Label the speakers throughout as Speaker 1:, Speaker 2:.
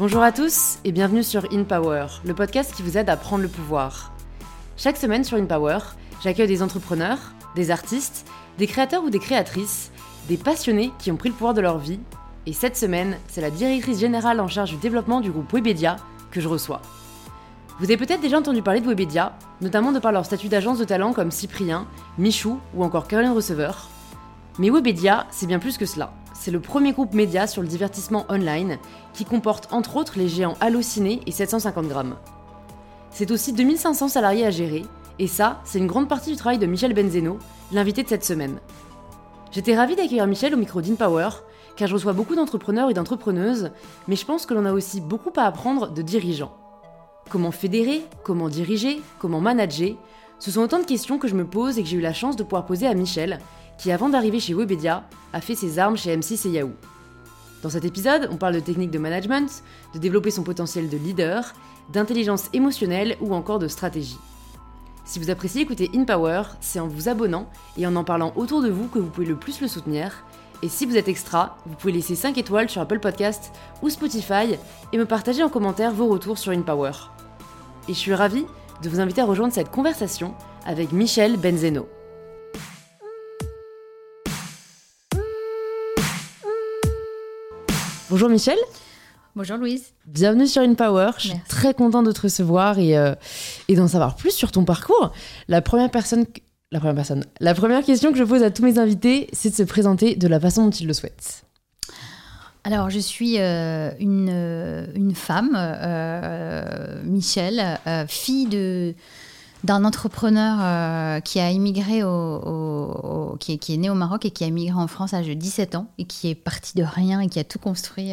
Speaker 1: Bonjour à tous et bienvenue sur In Power, le podcast qui vous aide à prendre le pouvoir. Chaque semaine sur In Power, j'accueille des entrepreneurs, des artistes, des créateurs ou des créatrices, des passionnés qui ont pris le pouvoir de leur vie. Et cette semaine, c'est la directrice générale en charge du développement du groupe Webedia que je reçois. Vous avez peut-être déjà entendu parler de Webedia, notamment de par leur statut d'agence de talent comme Cyprien, Michou ou encore Caroline Receveur. Mais Webedia, c'est bien plus que cela. C'est le premier groupe média sur le divertissement online qui comporte entre autres les géants Allociné et 750 grammes. C'est aussi 2500 salariés à gérer, et ça, c'est une grande partie du travail de Michel Benzeno, l'invité de cette semaine. J'étais ravie d'accueillir Michel au micro d'InPower, car je reçois beaucoup d'entrepreneurs et d'entrepreneuses, mais je pense que l'on a aussi beaucoup à apprendre de dirigeants. Comment fédérer, comment diriger, comment manager Ce sont autant de questions que je me pose et que j'ai eu la chance de pouvoir poser à Michel, qui avant d'arriver chez Webedia, a fait ses armes chez M6 et Yahoo. Dans cet épisode, on parle de techniques de management, de développer son potentiel de leader, d'intelligence émotionnelle ou encore de stratégie. Si vous appréciez écouter InPower, c'est en vous abonnant et en en parlant autour de vous que vous pouvez le plus le soutenir. Et si vous êtes extra, vous pouvez laisser 5 étoiles sur Apple Podcast ou Spotify et me partager en commentaire vos retours sur InPower et je suis ravie de vous inviter à rejoindre cette conversation avec Michel Benzeno. Bonjour Michel.
Speaker 2: Bonjour Louise.
Speaker 1: Bienvenue sur InPower. Je suis très contente de te recevoir et, euh, et d'en savoir plus sur ton parcours. La première personne, la première personne, la première question que je pose à tous mes invités, c'est de se présenter de la façon dont ils le souhaitent.
Speaker 2: Alors, je suis euh, une, euh, une, femme, euh, Michel, fille de d'un entrepreneur qui a immigré au, qui, est, qui, né au Maroc et qui a immigré en France à l'âge de 17 ans et qui est parti de rien et qui a tout construit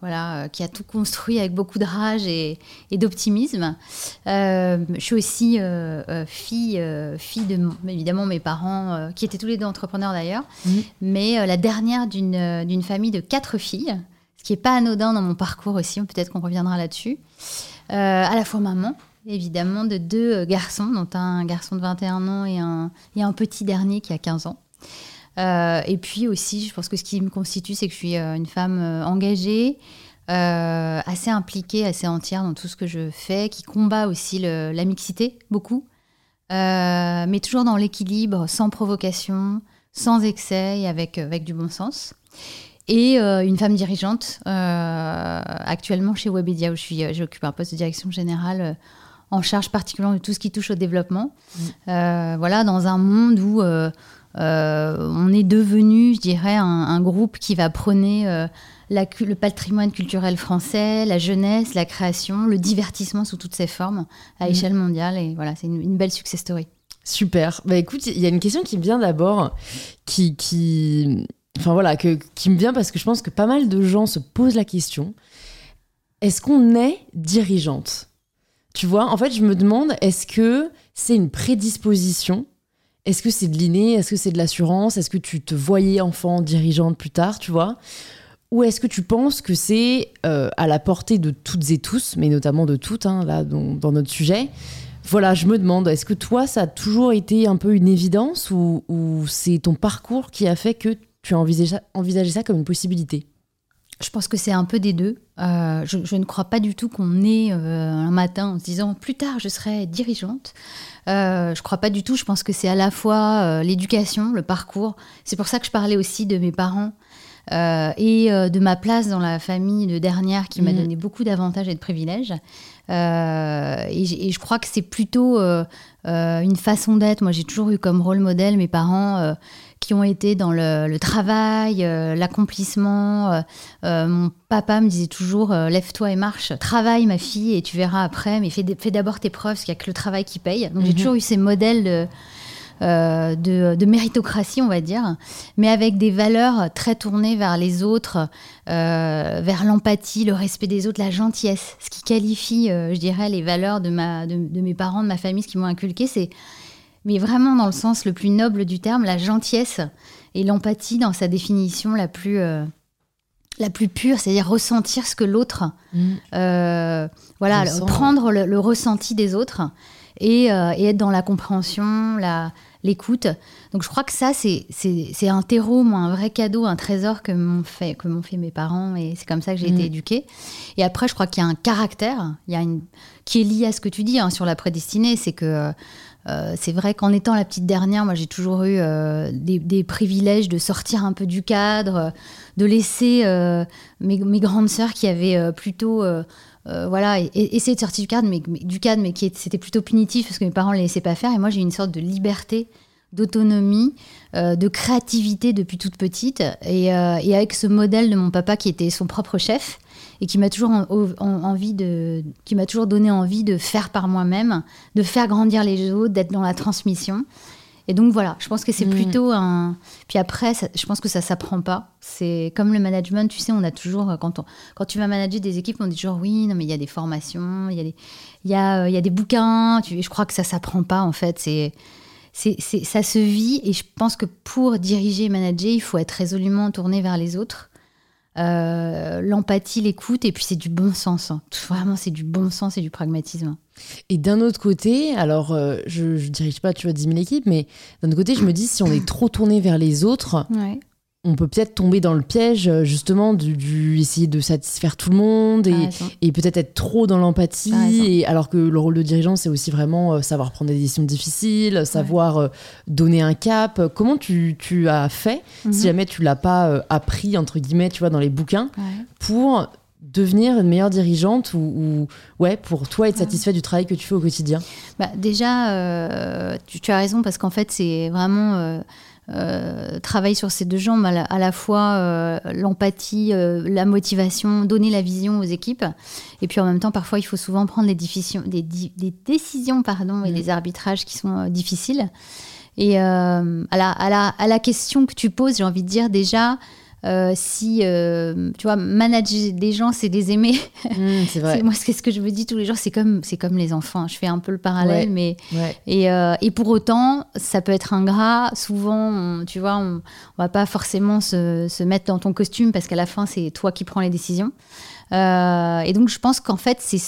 Speaker 2: voilà, euh, qui a tout construit avec beaucoup de rage et, d'optimisme. Euh, je suis aussi euh, fille, fille de, évidemment, mes parents, qui étaient tous les deux entrepreneurs d'ailleurs, mhm. mais la dernière d'une famille de quatre filles, ce qui n'est pas anodin dans mon parcours aussi, peut-être qu'on reviendra là-dessus. à la fois maman, évidemment, de deux garçons, dont un garçon de 21 ans et un, et un petit dernier qui a 15 ans. Euh, et puis aussi, je pense que ce qui me constitue, c'est que je suis euh, une femme euh, engagée, assez impliquée, assez entière dans tout ce que je fais, qui combat aussi la mixité beaucoup, mais toujours dans l'équilibre, sans provocation, sans excès et avec, avec du bon sens. Et une femme dirigeante, actuellement chez Webedia, où j'occupe un poste de direction générale en charge particulièrement de tout ce qui touche au développement. Mmh. voilà, dans un monde où on est devenu, je dirais, un, groupe qui va prôner euh, le patrimoine culturel français, la jeunesse, la création, le divertissement sous toutes ses formes à mhm. échelle mondiale. Et voilà, c'est une, belle success story.
Speaker 1: Super. Bah écoute, il y a une question qui me vient d'abord, qui, qui, enfin voilà, que, qui me vient parce que je pense que pas mal de gens se posent la question est-ce qu'on est dirigeante? Tu vois, en fait, je me demande est-ce que c'est une prédisposition est-ce que c'est de l'inné? Est-ce que c'est de l'assurance? Est-ce que tu te voyais enfant dirigeante plus tard, tu vois? Ou est-ce que tu penses que c'est euh, à la portée de toutes et tous, mais notamment de toutes, hein, là, dans, notre sujet Voilà, je me demande, est-ce que toi, ça a toujours été un peu une évidence ou, c'est ton parcours qui a fait que tu as envisagé ça, comme une possibilité?
Speaker 2: Je pense que c'est un peu des deux. Euh, je, ne crois pas du tout qu'on est euh, un matin en se disant plus tard je serai dirigeante. Euh, je crois pas du tout. Je pense que c'est à la fois euh, l'éducation, le parcours. C'est pour ça que je parlais aussi de mes parents euh, et de ma place dans la famille de dernière qui m'a mm. donné beaucoup d'avantages et de privilèges. Et, et, je crois que c'est plutôt une façon d'être. Moi, j'ai toujours eu comme rôle modèle mes parents qui ont été dans le, travail, euh, l'accomplissement. Euh, euh, mon papa me disait toujours lève-toi et marche, travaille ma fille et tu verras après, mais fais, d'abord tes preuves, parce qu'il n'y a que le travail qui paye. Donc j'ai mhm. toujours eu ces modèles de, de, méritocratie, on va dire, mais avec des valeurs très tournées vers les autres, vers l'empathie, le respect des autres, la gentillesse. Ce qui qualifie, je dirais, les valeurs de, ma, de, de mes parents, de ma famille, ce qui m'ont inculqué, c'est mais vraiment dans le sens le plus noble du terme, la gentillesse et l'empathie dans sa définition la plus, euh, la plus pure, c'est-à-dire ressentir ce que l'autre, mm. euh, voilà, prendre le, ressenti des autres et, et, être dans la compréhension, la, l'écoute. Donc je crois que ça, c'est, c'est, un terreau, moi, un vrai cadeau, un trésor que m'ont fait, que m'ont fait mes parents, et c'est comme ça que j'ai été mmh. éduquée. Et après, je crois qu'il y a un caractère, il y a une, qui est lié à ce que tu dis hein, sur la prédestinée, c'est que euh, c'est vrai qu'en étant la petite dernière, moi j'ai toujours eu euh, des, privilèges de sortir un peu du cadre, de laisser euh, mes, grandes sœurs qui avaient plutôt voilà, essayé de sortir du cadre, mais, du cadre, mais qui c'était plutôt punitif parce que mes parents ne les laissaient pas faire. Et moi j'ai eu une sorte de liberté, d'autonomie, de créativité depuis toute petite. Et, et, avec ce modèle de mon papa qui était son propre chef, et qui m'a toujours envie de, qui m'a toujours donné envie de faire par moi-même, de faire grandir les autres, d'être dans la transmission. Et donc voilà, je pense que c'est mm. plutôt un. Puis après, je pense que ça s'apprend pas. C'est comme le management, tu sais, on a toujours quand on, quand tu vas manager des équipes, on dit toujours oui, non mais il y a des formations, il y a des, il y a, il y a des bouquins. Tu, je crois que ça s'apprend pas en fait. C'est c'est, ça se vit et je pense que pour diriger et manager, il faut être résolument tourné vers les autres euh, l'empathie, l'écoute, et puis c'est du bon sens. Hein. Vraiment, c'est du bon sens et du pragmatisme.
Speaker 1: Et d'un autre côté, alors euh, je, ne dirige pas, tu vois, 10 000 équipes, mais d'un autre côté, je me dis, si on est trop tourné vers les autres, on peut peut-être tomber dans le piège euh, justement du, essayer de satisfaire tout le monde et, peut-être être trop dans l'empathie et alors que le rôle de dirigeant c'est aussi vraiment euh, savoir prendre des décisions difficiles savoir euh, donner un cap. Comment tu, as fait si mhm. jamais tu l'as pas appris entre guillemets tu vois dans les bouquins pour devenir une meilleure dirigeante ou, ouais pour toi être satisfait du travail que tu fais au quotidien?
Speaker 2: Bah, déjà tu, tu, as raison parce qu'en fait c'est vraiment euh, travailler sur ces deux jambes, à la, fois euh, l'empathie, euh, la motivation, donner la vision aux équipes. Et puis en même temps, parfois, il faut souvent prendre des, des, des décisions pardon, et mmh. des arbitrages qui sont difficiles. Et à la, à, la, à, la, question que tu poses, j'ai envie de dire déjà, euh, si, euh, tu vois, manager des gens, c'est les aimer.
Speaker 1: Mmh, c'est vrai.
Speaker 2: moi, c'est ce que je me dis tous les jours, c'est comme, c'est comme les enfants. Je fais un peu le parallèle, mais. Et, euh, et, pour autant, ça peut être ingrat. Souvent, tu vois, on, on va pas forcément se, se, mettre dans ton costume parce qu'à la fin, c'est toi qui prends les décisions. et donc, je pense qu'en fait, c'est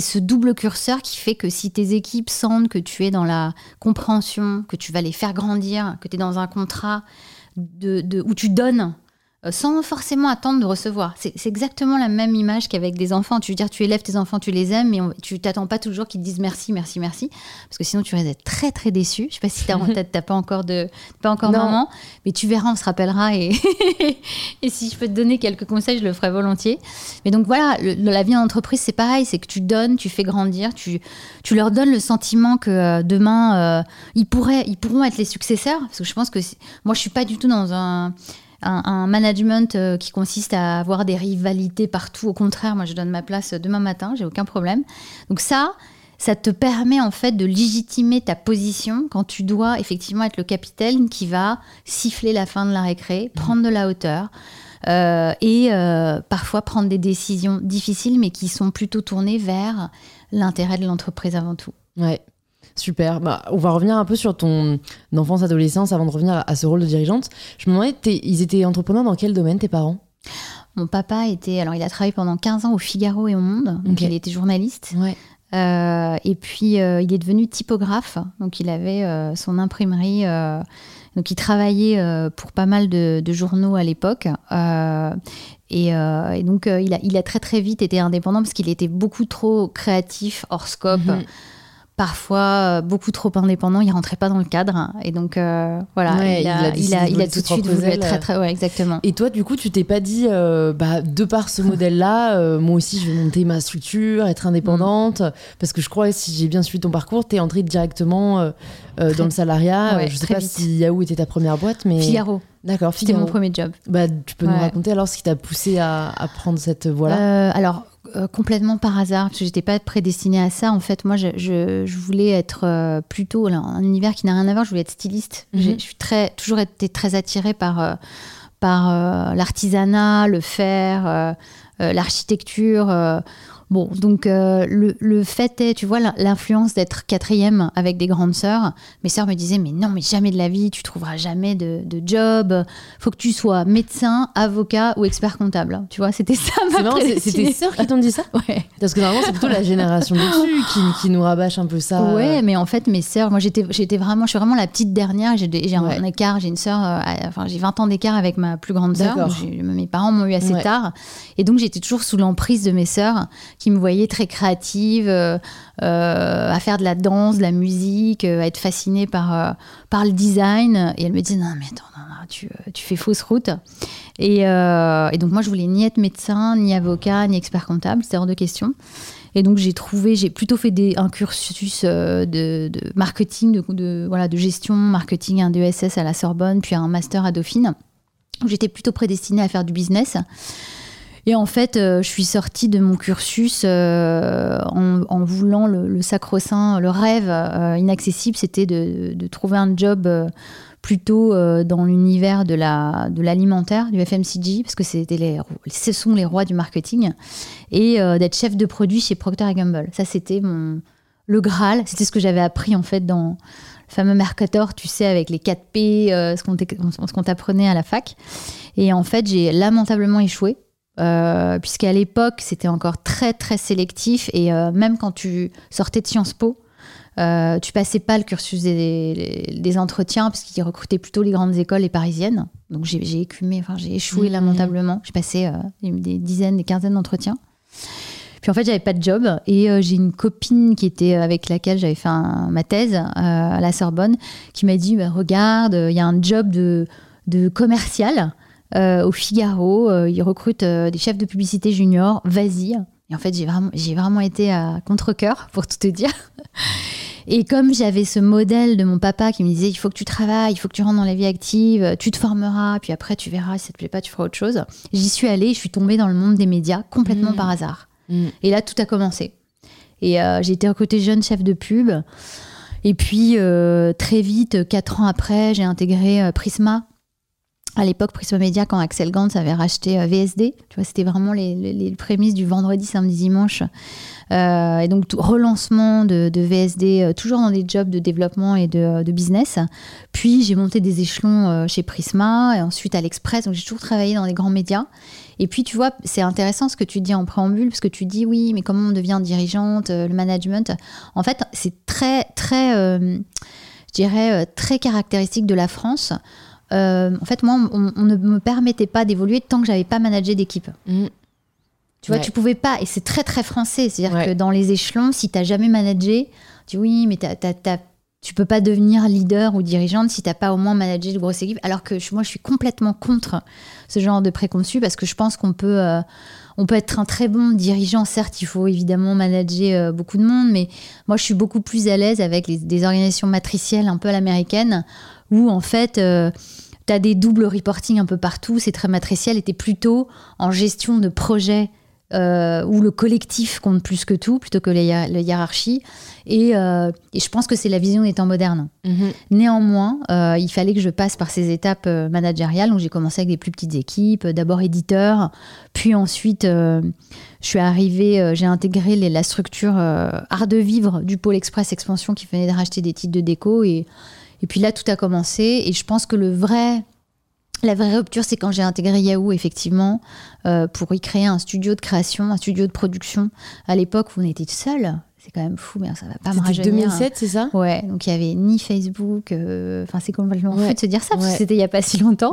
Speaker 2: ce double curseur qui fait que si tes équipes sentent que tu es dans la compréhension, que tu vas les faire grandir, que tu es dans un contrat de, de, où tu donnes sans forcément attendre de recevoir. C'est exactement la même image qu'avec des enfants. Tu veux dire, tu élèves tes enfants, tu les aimes, mais tu t'attends pas toujours qu'ils te disent merci, merci, merci, parce que sinon tu risques d'être très très déçu. Je sais pas si tu n'as pas encore de pas encore maman, mais tu verras, on se rappellera et et si je peux te donner quelques conseils, je le ferai volontiers. Mais donc voilà, la vie en entreprise c'est pareil, c'est que tu donnes, tu fais grandir, tu tu leur donnes le sentiment que euh, demain euh, ils pourraient ils pourront être les successeurs, parce que je pense que moi je suis pas du tout dans un un, management euh, qui consiste à avoir des rivalités partout. Au contraire, moi, je donne ma place demain matin, j'ai aucun problème. Donc ça, ça te permet en fait de légitimer ta position quand tu dois effectivement être le capitaine qui va siffler la fin de la récré, prendre de la hauteur. Euh, et euh, parfois prendre des décisions difficiles, mais qui sont plutôt tournées vers l'intérêt de l'entreprise avant tout.
Speaker 1: Ouais, Super. Bah, on va revenir un peu sur ton enfance-adolescence avant de revenir à ce rôle de dirigeante. Je me demandais, ils étaient entrepreneurs dans quel domaine, tes parents?
Speaker 2: Mon papa était. Alors, il a travaillé pendant 15 ans au Figaro et au Monde. Donc, il était journaliste.
Speaker 1: Ouais.
Speaker 2: Euh, et puis, euh, il est devenu typographe. Donc, il avait euh, son imprimerie. donc, il travaillait pour pas mal de, journaux à l'époque. Et, donc, il, a, il a très, très vite été indépendant parce qu'il était beaucoup trop créatif, hors scope. Mhm parfois euh, beaucoup trop indépendant, il rentrait pas dans le cadre. Et donc, euh, voilà, il, a, il, a, tout de suite voulu être très, très. Ouais, exactement.
Speaker 1: Et toi, du coup, tu t'es pas dit, euh, bah, de par ce modèle-là, moi aussi, je vais monter ma structure, être indépendante Parce que je crois, si j'ai bien suivi ton parcours, tu es entrée directement dans le salariat. je sais pas si Yahoo était ta première boîte, mais.
Speaker 2: Figaro.
Speaker 1: D'accord,
Speaker 2: C'était mon premier job.
Speaker 1: Bah, tu peux nous raconter alors ce qui t'a poussé à, à, prendre cette voie-là?
Speaker 2: Alors, euh, complètement par hasard, parce que j'étais pas prédestinée à ça. En fait, moi, je, je, voulais être euh, plutôt un univers qui n'a rien à voir. Je voulais être styliste. Mhm. Je suis très, toujours été très attirée par, euh, par l'artisanat, le fer, l'architecture Bon, donc euh, le, le, fait est, tu vois, l'influence d'être quatrième avec des grandes sœurs. Mes sœurs me disaient, mais non, mais jamais de la vie, tu trouveras jamais de, de job. Faut que tu sois médecin, avocat ou expert comptable. Tu vois, c'était ça ma
Speaker 1: C'est tes sœurs qui t'ont dit ça?
Speaker 2: Ouais.
Speaker 1: Parce que normalement, c'est plutôt la génération dessus qui, qui, nous rabâche un peu ça.
Speaker 2: Ouais, mais en fait, mes sœurs, moi j'étais, j'étais vraiment, je suis vraiment la petite dernière. J'ai, un écart, j'ai une sœur, euh, enfin j'ai 20 ans d'écart avec ma plus grande sœur. Mes parents m'ont eu assez tard. Et donc j'étais toujours sous l'emprise de mes sœurs qui me voyait très créative, euh, euh, à faire de la danse, de la musique, euh, à être fascinée par, par le design. Et elle me dit non mais attends, tu, tu, fais fausse route. Et, et, donc moi je voulais ni être médecin, ni avocat, ni expert comptable, c'était hors de question. Et donc j'ai trouvé, j'ai plutôt fait des, un cursus de, marketing, de, voilà, de gestion, marketing, un DESS à la Sorbonne, puis un master à Dauphine. J'étais plutôt prédestinée à faire du business. Et en fait, euh, je suis sortie de mon cursus euh, en, voulant le, sacro-saint, le rêve euh, inaccessible, c'était de, trouver un job plutôt dans l'univers de l'alimentaire, la, de du FMCG, parce que les, ce sont les rois du marketing, et d'être chef de produit chez Procter Gamble. Ça, c'était le Graal. C'était ce que j'avais appris en fait dans le fameux Mercator, tu sais, avec les 4 P, ce qu'on t'apprenait à la fac. Et en fait, j'ai lamentablement échoué. Euh, puisqu'à l'époque, c'était encore très, très sélectif. Et euh, même quand tu sortais de Sciences Po, euh, tu passais pas le cursus des, entretiens, parce qu'ils recrutaient plutôt les grandes écoles, les parisiennes. Donc j'ai écumé, enfin j'ai échoué mmh. lamentablement. J'ai passé des dizaines, des quinzaines d'entretiens. Puis en fait, j'avais pas de job et j'ai une copine qui était avec laquelle j'avais fait ma thèse à la Sorbonne qui m'a dit bah, Regarde, il y a un job de, de commercial euh, au Figaro. Euh, ils recrutent euh, des chefs de publicité juniors. Vas-y. Et en fait, j'ai vraiment, j'ai vraiment été à contre-coeur, pour tout te dire. Et comme j'avais ce modèle de mon papa qui me disait il faut que tu travailles, il faut que tu rentres dans la vie active, tu te formeras, puis après tu verras, si ça te plaît pas, tu feras autre chose. J'y suis allée, je suis tombée dans le monde des médias complètement mmh. par hasard. Mmh. Et là, tout a commencé. Et j'ai été recrutée jeune chef de pub. Et puis, très vite, quatre ans après, j'ai intégré Prisma, à l'époque Prisma Media quand Axel Gantz avait racheté euh, VSD. Tu vois, c'était vraiment les, prémices du vendredi, samedi, dimanche. Euh, et donc relancement de, VSD, euh, toujours dans des jobs de développement et de, business. Puis j'ai monté des échelons chez Prisma et ensuite à l'Express. Donc j'ai toujours travaillé dans les grands médias. Et puis tu vois, c'est intéressant ce que tu dis en préambule parce que tu dis oui, mais comment on devient dirigeante, le management? En fait, c'est très très, je dirais très caractéristique de la France. Euh, en fait, moi, on, ne me permettait pas d'évoluer tant que j'avais pas managé d'équipe. Mm. Tu vois, tu pouvais pas, et c'est très très français. C'est-à-dire que dans les échelons, si tu n'as jamais managé, tu dis oui, mais tu peux pas devenir leader ou dirigeante si tu n'as pas au moins managé de grosses équipes. Alors que moi, je suis complètement contre ce genre de préconçu parce que je pense qu'on peut, euh, on peut être un très bon dirigeant. Certes, il faut évidemment manager euh, beaucoup de monde, mais moi, je suis beaucoup plus à l'aise avec des organisations matricielles un peu à l'américaine où en fait, euh, tu as des doubles reporting un peu partout, c'est très matriciel, et tu es plutôt en gestion de projet euh, où le collectif compte plus que tout, plutôt que la hiérarchie. Euh, et, je pense que c'est la vision des temps modernes. Mhm. Néanmoins, il fallait que je passe par ces étapes managériales. Donc j'ai commencé avec des plus petites équipes, d'abord éditeur, puis ensuite je suis arrivée, j'ai intégré la structure Art de Vivre du pôle Express Expansion qui venait de racheter des titres de déco. Et et puis là, tout a commencé. Et je pense que le vrai, la vraie rupture, c'est quand j'ai intégré Yahoo, effectivement, euh, pour y créer un studio de création, un studio de production. À l'époque où on était seul, c'est quand même fou, mais ça va pas me rajeunir.
Speaker 1: 2007, c'est ça?
Speaker 2: Ouais, donc il y avait ni Facebook, euh, enfin c'est complètement fou de se dire ça, parce que c'était il y a pas si longtemps.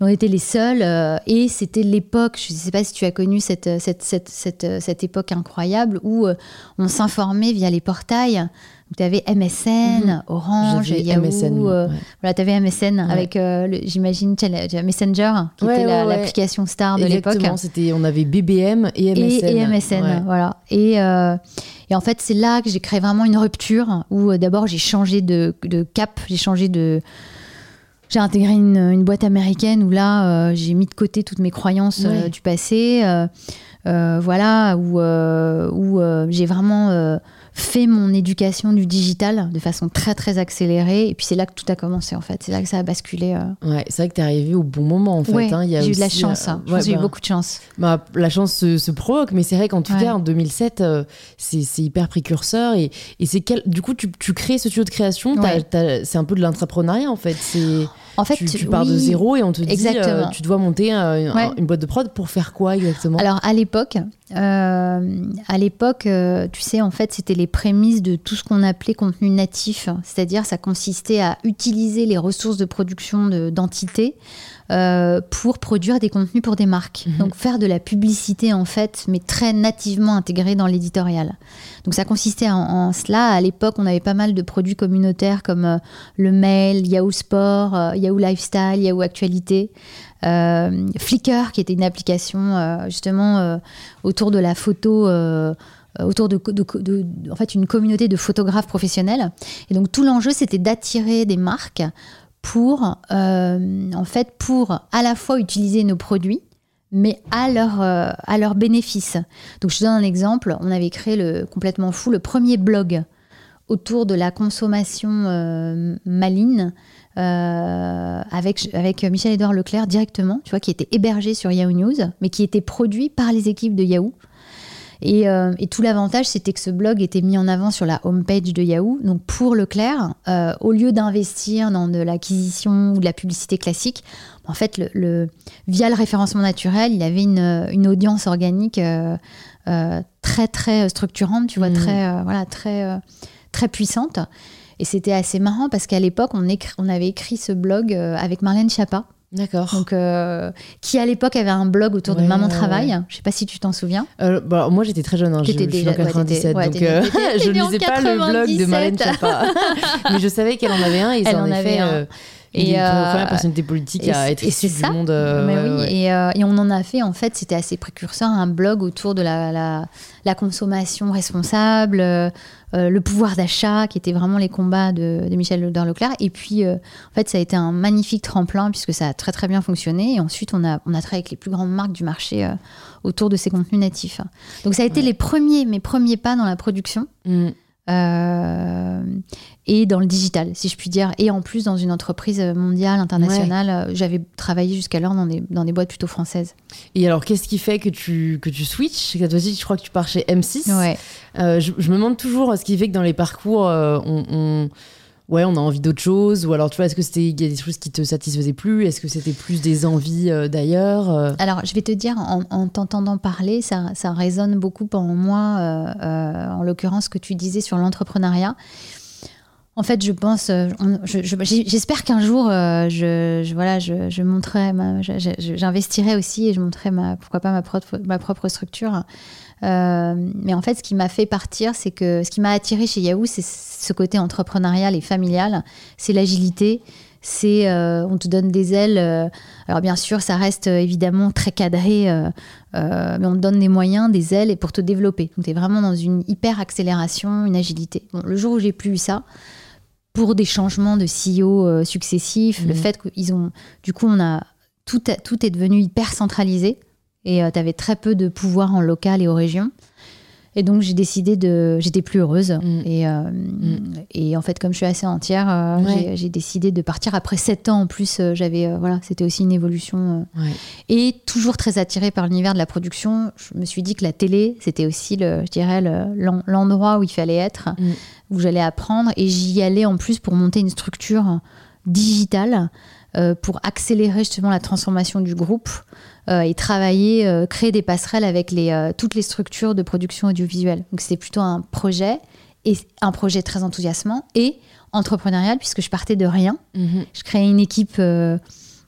Speaker 2: On était les seuls, euh, et c'était l'époque, je ne sais pas si tu as connu cette, cette, cette, cette, cette époque incroyable où on s'informait via les portails tu avais MSN, mhm. Orange, Yahoo. MSN, euh, voilà, tu avais MSN avec, euh, j'imagine, Messenger, qui était l'application star de l'époque.
Speaker 1: Exactement, on avait BBM et MSN.
Speaker 2: Et, MSN, voilà. Et, euh, et, en fait, c'est là que j'ai créé vraiment une rupture où d'abord j'ai changé de, de cap, j'ai changé de. J'ai intégré une, une, boîte américaine où là, j'ai mis de côté toutes mes croyances du passé. voilà, où, où j'ai vraiment fait mon éducation du digital de façon très très accélérée. Et puis c'est là que tout a commencé en fait. C'est là que ça a basculé.
Speaker 1: Euh. Ouais, c'est vrai que tu es arrivé au bon moment en fait.
Speaker 2: Hein. j'ai eu de la chance. Hein. j'ai eu bah, beaucoup de chance.
Speaker 1: Bah, la chance se, provoque, mais c'est vrai qu'en tout cas en 2007, euh, c'est hyper précurseur. Et, et c'est quel... du coup, tu, tu, crées ce studio de création. C'est un peu de l'entrepreneuriat en fait. C'est
Speaker 2: en fait,
Speaker 1: tu, pars de zéro et on te dit euh, tu dois monter une boîte de prod pour faire quoi exactement?
Speaker 2: Alors à l'époque, euh, à l'époque, euh, tu sais, en fait, c'était les prémices de tout ce qu'on appelait contenu natif, c'est-à-dire ça consistait à utiliser les ressources de production d'entités euh, pour produire des contenus pour des marques. Mhm. Donc faire de la publicité en fait, mais très nativement intégrée dans l'éditorial. Donc ça consistait en, cela. À l'époque, on avait pas mal de produits communautaires comme le mail, Yahoo Sport, Yahoo Lifestyle, Yahoo Actualité. Euh, Flickr, qui était une application euh, justement euh, autour de la photo autour de, en fait, une communauté de photographes professionnels. Et donc tout l'enjeu, c'était d'attirer des marques pour, en fait, pour à la fois utiliser nos produits, mais à leur, à leur bénéfice. Donc je te donne un exemple. On avait créé le, complètement fou le premier blog autour de la consommation euh, avec, avec Michel-Édouard Leclerc directement, tu vois, qui était hébergé sur Yahoo News, mais qui était produit par les équipes de Yahoo. Et, euh, et tout l'avantage, c'était que ce blog était mis en avant sur la homepage de Yahoo. Donc pour Leclerc, euh, au lieu d'investir dans de l'acquisition ou de la publicité classique, en fait, le, via le référencement naturel, il avait une, une audience organique très très structurante, tu vois, mmh. très voilà, très très puissante. Et c'était assez marrant parce qu'à l'époque, on, on, avait écrit ce blog euh, avec Marlène Schiappa.
Speaker 1: D'accord.
Speaker 2: Donc, euh, qui à l'époque avait un blog autour de Maman Travail. Je sais pas si tu t'en souviens.
Speaker 1: Euh, bah, moi, j'étais très jeune. Hein, je, suis en 97, donc je ne lisais pas le blog de Marlène Schiappa. Mais je savais qu'elle en avait un. Et
Speaker 2: Elle en, avait un.
Speaker 1: Et la première personnalité politique à être issue du monde.
Speaker 2: oui. et, et, on en a fait, en fait, c'était assez précurseur, un blog autour de la, la, la consommation responsable, euh, le pouvoir d'achat, qui était vraiment les combats de, Michel Leclerc. Et puis, euh, en fait, ça a été un magnifique tremplin puisque ça a très très bien fonctionné. Et ensuite, on a, on a travaillé avec les plus grandes marques du marché euh, autour de ces contenus natifs. Donc, ça a été les premiers, mes premiers pas dans la production. Mm. Euh, et dans le digital, si je puis dire. Et en plus, dans une entreprise mondiale, internationale, euh, j'avais travaillé jusqu'alors dans des, dans des boîtes plutôt françaises.
Speaker 1: Et alors, qu'est-ce qui fait que tu, que tu switches? Cette fois-ci, je crois que tu pars chez M6.
Speaker 2: Ouais.
Speaker 1: Euh, je, me demande toujours ce qui fait que dans les parcours, on ouais, on a envie d'autre chose Ou alors, tu vois, est-ce que c'était y a des choses qui te satisfaisaient plus Est-ce que c'était plus des envies euh, d'ailleurs euh?
Speaker 2: Alors, je vais te dire, en, t'entendant parler, ça, ça, résonne beaucoup en moi, euh, en l'occurrence, ce que tu disais sur l'entrepreneuriat. En fait, je pense, j'espère qu'un jour, je, voilà, je, montrerai, j'investirai aussi et je montrerai ma, pourquoi pas ma propre structure. Euh, mais en fait, ce qui m'a fait partir, c'est que ce qui m'a attiré chez Yahoo, c'est ce côté entrepreneurial et familial, c'est l'agilité. C'est euh, on te donne des ailes. Euh, alors bien sûr, ça reste évidemment très cadré, mais on te donne des moyens, des ailes et pour te développer. Donc tu es vraiment dans une hyper accélération, une agilité. Bon, le jour où j'ai plus eu ça, pour des changements de CEO successifs, le mmh. fait qu'ils ont, du coup, on a tout, tout est devenu hyper centralisé. Et euh, tu avais très peu de pouvoir en local et aux régions. Et donc j'ai décidé de, j'étais plus heureuse. Mm. Et, euh, mm. et en fait, comme je suis assez entière, euh, j'ai décidé de partir. Après sept ans en plus, j'avais, voilà, c'était aussi une évolution. Et toujours très attirée par l'univers de la production, je me suis dit que la télé, c'était aussi, le, je dirais, l'endroit où il fallait être, mm. où j'allais apprendre. Et j'y allais en plus pour monter une structure digitale pour accélérer justement la transformation du groupe. Euh, et travailler, euh, créer des passerelles avec les, euh, toutes les structures de production audiovisuelle. Donc c'était plutôt un projet, et un projet très enthousiasmant et entrepreneurial, puisque je partais de rien. Mhm. Je créais une équipe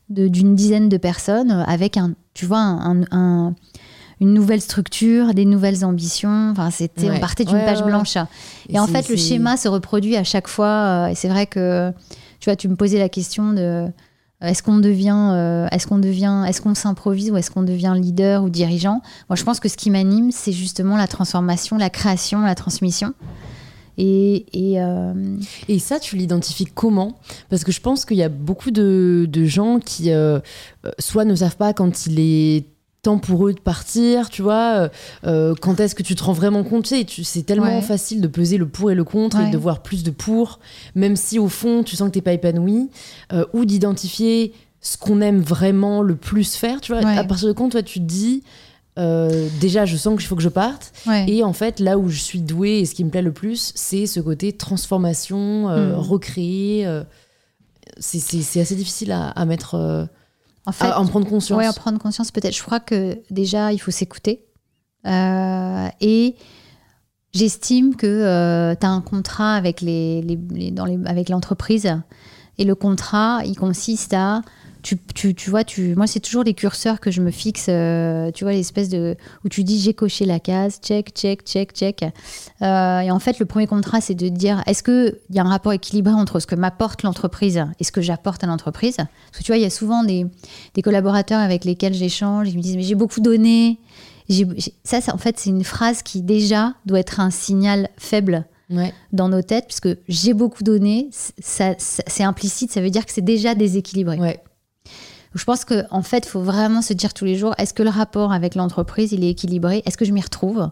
Speaker 2: d'une dizaine de personnes avec, un, tu vois, un, une nouvelle structure, des nouvelles ambitions. Enfin, c'était, on partait d'une page blanche. Et, en fait, le schéma se reproduit à chaque fois. et c'est vrai que, tu vois, tu me posais la question de euh, est-ce qu'on devient, euh, est-ce qu'on devient, est-ce qu'on s'improvise ou est-ce qu'on devient leader ou dirigeant? Moi, je pense que ce qui m'anime, c'est justement la transformation, la création, la transmission. Et, et, euh,
Speaker 1: et ça, tu l'identifies comment? Parce que je pense qu'il y a beaucoup de, de gens qui soit ne savent pas quand il est temps pour eux de partir, tu vois, euh, quand est-ce que tu te rends vraiment compte, tu sais, tu- c'est tellement
Speaker 2: Ouais.
Speaker 1: facile de peser le pour et le contre et de voir plus de pour, même si au fond tu sens que t'es pas épanoui, euh, ou d'identifier ce qu'on aime vraiment le plus faire, tu vois,
Speaker 2: Ouais.
Speaker 1: à partir de quand toi tu te dis, euh, déjà je sens qu'il faut que je parte, et en fait là où je suis douée et ce qui me plaît le plus, c'est ce côté transformation, euh,
Speaker 2: Mm.
Speaker 1: recréer, euh, c'est- c'est c'est assez difficile à, à mettre, euh,
Speaker 2: En fait,
Speaker 1: à en prendre conscience.
Speaker 2: Ouais, en prendre conscience peut-être. Je crois que déjà, il faut s'écouter. Euh, et j'estime que tu as un contrat avec les, les- les- l'entreprise. Et le contrat, il consiste à. Tu, tu, tu vois, tu, moi, c'est toujours les curseurs que je me fixe. euh, tu vois, l'espèce de. où tu dis j'ai coché la case, check, check, check, check. Euh, et en fait, le premier contrat, c'est de dire est-ce qu'il y a un rapport équilibré entre ce que m'apporte l'entreprise et ce que j'apporte à l'entreprise? Parce que tu vois, il y a souvent des, des collaborateurs avec lesquels j'échange, ils me disent mais j'ai beaucoup donné. Ça, ça, en fait, c'est une phrase qui déjà doit être un signal faible
Speaker 1: Ouais.
Speaker 2: dans nos têtes, puisque j'ai beaucoup donné, ça, ça- c'est implicite, ça veut dire que c'est déjà déséquilibré.
Speaker 1: Ouais.
Speaker 2: Je pense qu'en en fait, il faut vraiment se dire tous les jours, est-ce que le rapport avec l'entreprise, il est équilibré? Est-ce que je m'y retrouve?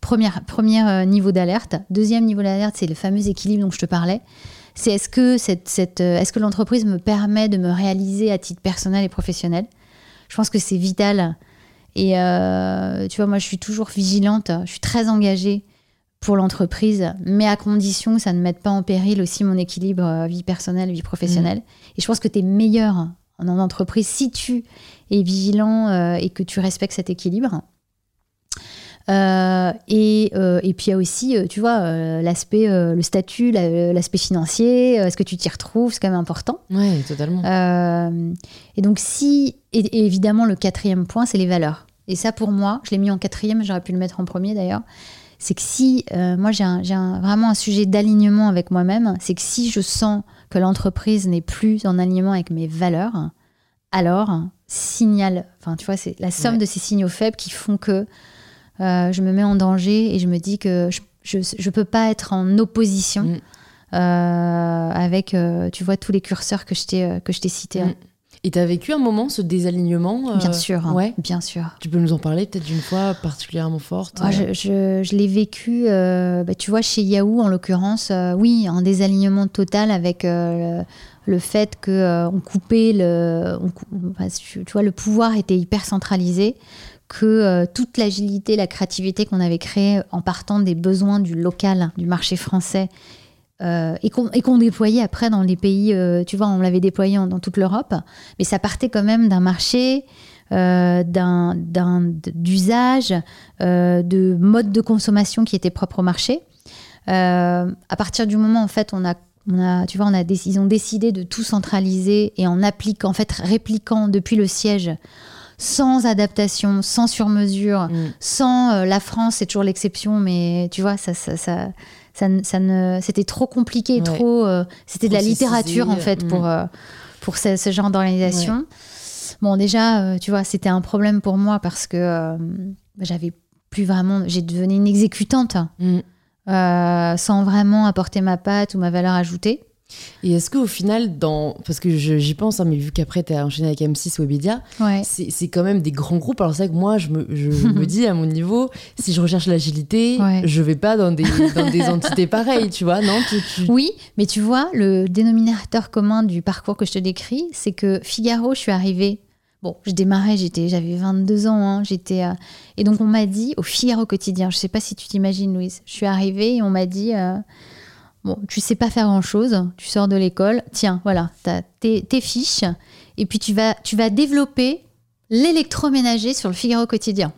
Speaker 2: Premier, premier euh, niveau d'alerte. Deuxième niveau d'alerte, c'est le fameux équilibre dont je te parlais. C'est est-ce que, cette, cette, euh, est-ce que l'entreprise me permet de me réaliser à titre personnel et professionnel? Je pense que c'est vital. Et euh, tu vois, moi, je suis toujours vigilante, je suis très engagée pour l'entreprise, mais à condition que ça ne mette pas en péril aussi mon équilibre vie personnelle, vie professionnelle. Et je pense que tu es meilleur en en entreprise si tu es vigilant euh, et que tu respectes cet équilibre. Euh, et, euh, et puis il y a aussi, tu vois, euh, l'aspect, le statut, la- l'aspect financier, est-ce que tu t'y retrouves, c'est quand même important.
Speaker 1: Ouais, totalement.
Speaker 2: Et donc si, et, et évidemment le quatrième point, c'est les valeurs. Et ça pour moi, je l'ai mis en quatrième, j'aurais pu le mettre en premier d'ailleurs, c'est que si, moi j'ai un- j'ai un- vraiment un sujet d'alignement avec moi-même, c'est que si je sens que l'entreprise n'est plus en alignement avec mes valeurs, alors signal, enfin tu vois, c'est la somme
Speaker 1: Ouais.
Speaker 2: de ces signaux faibles qui font que euh, je me mets en danger et je me dis que je ne peux pas être en opposition
Speaker 1: Mm.
Speaker 2: euh, avec, euh, tu vois, tous les curseurs que je t'ai cités.
Speaker 1: Mm. Et t'as vécu un moment ce désalignement euh,
Speaker 2: Bien sûr, hein,
Speaker 1: Ouais.
Speaker 2: bien sûr.
Speaker 1: Tu peux nous en parler peut-être d'une fois particulièrement forte euh,
Speaker 2: je je, je l'ai vécu, euh, bah, tu vois, chez Yahoo en l'occurrence, oui, un désalignement total avec le, le fait que on coupait le, on enfin, tu tu vois, le pouvoir était hyper centralisé, que euh, toute l'agilité, la créativité qu'on avait créée en partant des besoins du local, du marché français. Euh, et qu'on déployait après dans les pays, euh, tu vois, on l'avait déployé en- dans toute l'Europe, mais ça partait quand même d'un marché, euh, d'usage, euh, de mode de consommation qui était propre au marché. À partir du moment, en fait, on a, on a, tu vois, on a ils ont décidé de tout centraliser et en appliquant, en fait, répliquant depuis le siège, sans adaptation, sans surmesure,
Speaker 1: Mm.
Speaker 2: sans euh, la France, c'est toujours l'exception, mais tu vois, ça, ça, ça, ça, ne- ça ne, c'était trop compliqué,
Speaker 1: Ouais.
Speaker 2: trop, euh, c'était de la littérature en fait pour euh, pour ce, ce genre d'organisation. Bon, déjà, euh, tu vois, c'était un problème pour moi parce que j'avais plus vraiment, j'ai devenu une exécutante
Speaker 1: Mm.
Speaker 2: sans vraiment apporter ma patte ou ma valeur ajoutée.
Speaker 1: Et est-ce qu'au final, dans... parce que j'y pense, hein, mais vu qu'après tu as enchaîné avec M6 ou Webedia,
Speaker 2: Ouais.
Speaker 1: c'est c'est quand même des grands groupes. Alors c'est vrai que moi, je me, je me dis à mon niveau, si je recherche l'agilité,
Speaker 2: Ouais.
Speaker 1: je vais pas dans des, dans des entités pareilles, tu vois, non tu, tu-
Speaker 2: Oui, mais tu vois, le dénominateur commun du parcours que je te décris, c'est que Figaro, je suis arrivée. Bon, je démarrais, j'étais, j'avais 22 ans, hein, j'étais, euh, et donc on m'a dit au Figaro quotidien. Je sais pas si tu t'imagines, Louise. Je suis arrivée et on m'a dit, euh, bon, tu sais pas faire grand chose, tu sors de l'école, tiens, voilà, t'as tes, tes fiches, et puis tu tu vas développer l'électroménager sur le Figaro quotidien.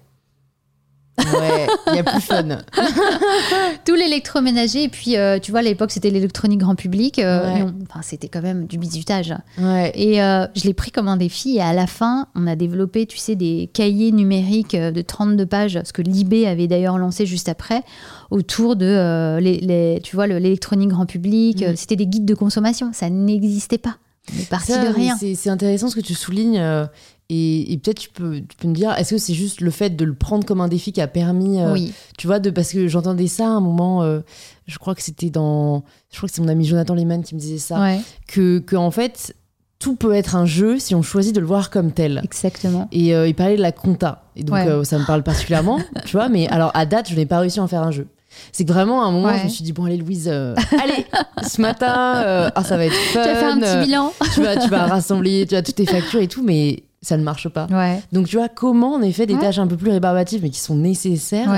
Speaker 1: Ouais, il y a plus fun.
Speaker 2: Tout l'électroménager, et puis euh, tu vois, à l'époque c'était l'électronique grand public, euh,
Speaker 1: Ouais.
Speaker 2: enfin, c'était quand même du bizutage.
Speaker 1: Ouais.
Speaker 2: Et euh, je l'ai pris comme un défi. Et à la fin, on a développé, tu sais, des cahiers numériques de 32 pages, ce que l'IB avait d'ailleurs lancé juste après, autour de, les, les- tu vois, le- l'électronique grand public.
Speaker 1: Mm.
Speaker 2: C'était des guides de consommation. Ça n'existait pas. On est parti
Speaker 1: Ça,
Speaker 2: de
Speaker 1: mais
Speaker 2: rien.
Speaker 1: C'est intéressant ce que tu soulignes. euh, et et peut-être tu peux, tu peux me dire, est-ce que c'est juste le fait de le prendre comme un défi qui a permis, euh,
Speaker 2: Oui,
Speaker 1: tu vois, de, parce que j'entendais ça à un moment, euh, je crois que c'était dans, je crois que c'est mon ami Jonathan Lehmann qui me disait ça,
Speaker 2: ouais.
Speaker 1: que, que en fait, tout peut être un jeu si on choisit de le voir comme tel.
Speaker 2: Exactement.
Speaker 1: Et euh, il parlait de la compta. Et donc,
Speaker 2: Ouais.
Speaker 1: euh, ça me parle particulièrement, tu vois. Mais alors, à date, je n'ai pas réussi à en faire un jeu. C'est que vraiment, à un moment,
Speaker 2: Ouais.
Speaker 1: je me suis dit, bon, allez, Louise, euh, allez, ce matin, euh, ah, ça va être fun.
Speaker 2: Tu vas faire un petit bilan.
Speaker 1: tu, vas, tu vas rassembler tu as toutes tes factures et tout, mais ça ne marche pas.
Speaker 2: Ouais.
Speaker 1: Donc, tu vois, comment, en effet, des
Speaker 2: Ouais.
Speaker 1: tâches un peu plus rébarbatives, mais qui sont nécessaires,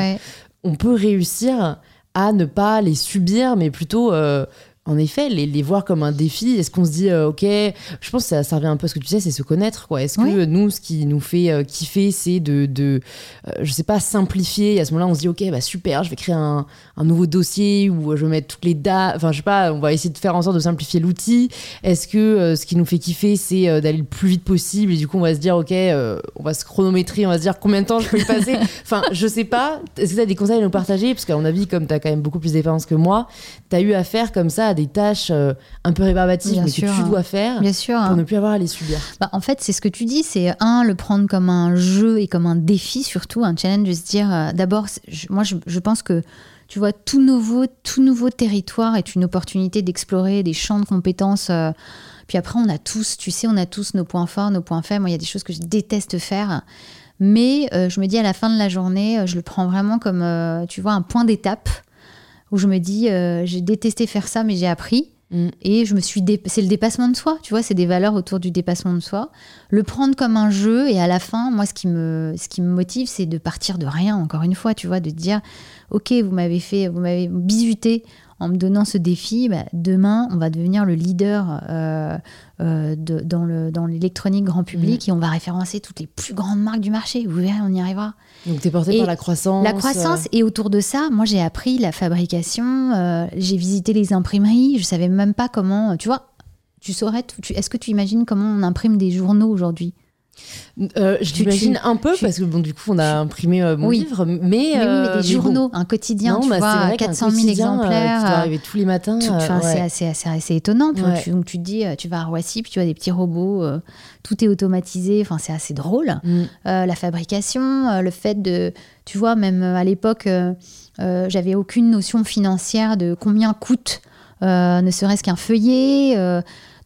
Speaker 1: on peut réussir à ne pas les subir, mais plutôt, euh, en effet, les, les voir comme un défi. Est-ce qu'on se dit, euh, ok, je pense que ça, ça revient un peu à ce que tu sais, c'est se connaître, quoi. Est-ce que
Speaker 2: Oui.
Speaker 1: nous, ce qui nous fait euh, kiffer, c'est de, de euh, je sais pas, simplifier. Et à ce moment-là, on se dit, ok, bah super, je vais créer un, un nouveau dossier où je vais mettre toutes les dates. Enfin, je sais pas, on va essayer de faire en sorte de simplifier l'outil. Est-ce que euh, ce qui nous fait kiffer, c'est d'aller le plus vite possible et du coup, on va se dire, ok, on va se chronométrer, on va se dire combien de temps je peux y passer. enfin, je sais pas. Est-ce que tu as des conseils à nous partager? Parce qu'à mon avis, comme tu as quand même beaucoup plus d'expérience que moi, tu as eu affaire comme ça des tâches euh, un peu rébarbatives, mais
Speaker 2: sûr,
Speaker 1: que tu
Speaker 2: hein.
Speaker 1: dois faire
Speaker 2: Bien sûr.
Speaker 1: pour
Speaker 2: hein.
Speaker 1: ne plus avoir à les subir.
Speaker 2: Bah, en fait, c'est ce que tu dis, c'est un, le prendre comme un jeu et comme un défi surtout, un challenge, de se dire, euh, d'abord, moi je, je pense que, tu vois, tout nouveau, tout nouveau territoire est une opportunité d'explorer des champs de compétences. euh, puis après, on a tous, tu sais, on a tous nos points forts, nos points faibles. Moi, il y a des choses que je déteste faire. Mais euh, je me dis à la fin de la journée, je le prends vraiment comme, euh, tu vois, un point d'étape où je me dis, euh, j'ai détesté faire ça, mais j'ai appris.
Speaker 1: Mm.
Speaker 2: Et je me suis dé- c'est le dépassement de soi, tu vois, c'est des valeurs autour du dépassement de soi. Le prendre comme un jeu et à la fin, moi, ce qui me, ce qui me motive, c'est de partir de rien, encore une fois, tu vois, de dire, ok, vous m'avez fait, vous m'avez bisuté en me donnant ce défi, bah, demain, on va devenir le leader euh, euh, de- dans le- dans l'électronique grand public et on va référencer toutes les plus grandes marques du marché. Vous verrez, on y arrivera.
Speaker 1: Donc, tu es porté par la croissance.
Speaker 2: La croissance, et autour de ça, moi j'ai appris la fabrication, euh, j'ai visité les imprimeries, je savais même pas comment, tu vois, tu saurais, tu- est-ce que tu imagines comment on imprime des journaux aujourd'hui?
Speaker 1: Euh, je
Speaker 2: tu-
Speaker 1: un peu
Speaker 2: tu-
Speaker 1: parce que bon, du coup, on a imprimé euh, mon
Speaker 2: Oui.
Speaker 1: livre, mais,
Speaker 2: mais, oui, mais
Speaker 1: euh,
Speaker 2: des
Speaker 1: mais bon.
Speaker 2: journaux, un quotidien,
Speaker 1: Non,
Speaker 2: tu
Speaker 1: bah,
Speaker 2: vois,
Speaker 1: vrai qu'un
Speaker 2: 400 000
Speaker 1: quotidien, euh,
Speaker 2: exemplaires.
Speaker 1: qui doit arriver tous les matins.
Speaker 2: c'est assez, assez, assez étonnant. tu vois.
Speaker 1: Ouais.
Speaker 2: Tu- donc tu te dis, tu vas à Roissy, puis tu as des petits robots, tout est automatisé, enfin c'est assez drôle.
Speaker 1: Mm.
Speaker 2: La fabrication, le fait de, tu vois, même à l'époque, j'avais aucune notion financière de combien coûte, ne serait-ce qu'un feuillet.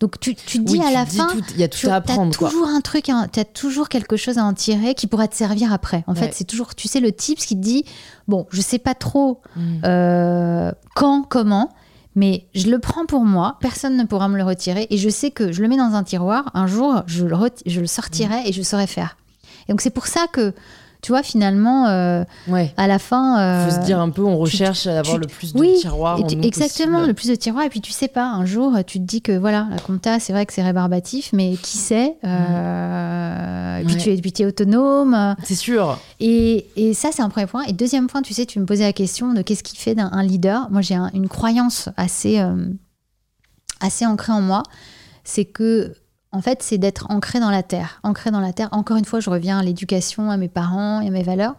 Speaker 2: Donc tu, tu te dis
Speaker 1: Oui,
Speaker 2: à
Speaker 1: tu
Speaker 2: la
Speaker 1: dis
Speaker 2: fin,
Speaker 1: il y a tout
Speaker 2: tu
Speaker 1: à
Speaker 2: as
Speaker 1: apprendre, quoi.
Speaker 2: toujours un truc, tu as toujours quelque chose à en tirer qui pourra te servir après. En
Speaker 1: Ouais.
Speaker 2: fait, c'est toujours, tu sais, le tips qui te dit, bon, je sais pas trop
Speaker 1: Mm.
Speaker 2: euh, quand, comment, mais je le prends pour moi, personne ne pourra me le retirer, et je sais que je le mets dans un tiroir, un jour, je le, je le sortirai et je saurai faire. Et donc c'est pour ça que, tu vois, finalement, euh,
Speaker 1: Ouais.
Speaker 2: à la fin... euh,
Speaker 1: faut se dire un peu, on recherche à avoir
Speaker 2: tu-
Speaker 1: le plus de
Speaker 2: oui,
Speaker 1: tiroirs. en
Speaker 2: exactement,
Speaker 1: possible.
Speaker 2: le plus de tiroirs. Et puis tu sais pas, un jour, tu te dis que voilà, la compta, c'est vrai que c'est rébarbatif, mais qui sait euh, Et puis
Speaker 1: Ouais.
Speaker 2: tu es, puis tu es autonome.
Speaker 1: C'est sûr.
Speaker 2: et, et ça, c'est un premier point. Et deuxième point, tu sais, tu me posais la question de qu'est-ce qui fait d'un un leader. Moi, j'ai un- une croyance assez, euh, assez ancrée en moi. C'est que, en fait, c'est d'être ancré dans la terre. Ancré dans la terre. Encore une fois, je reviens à l'éducation, à mes parents et à mes valeurs.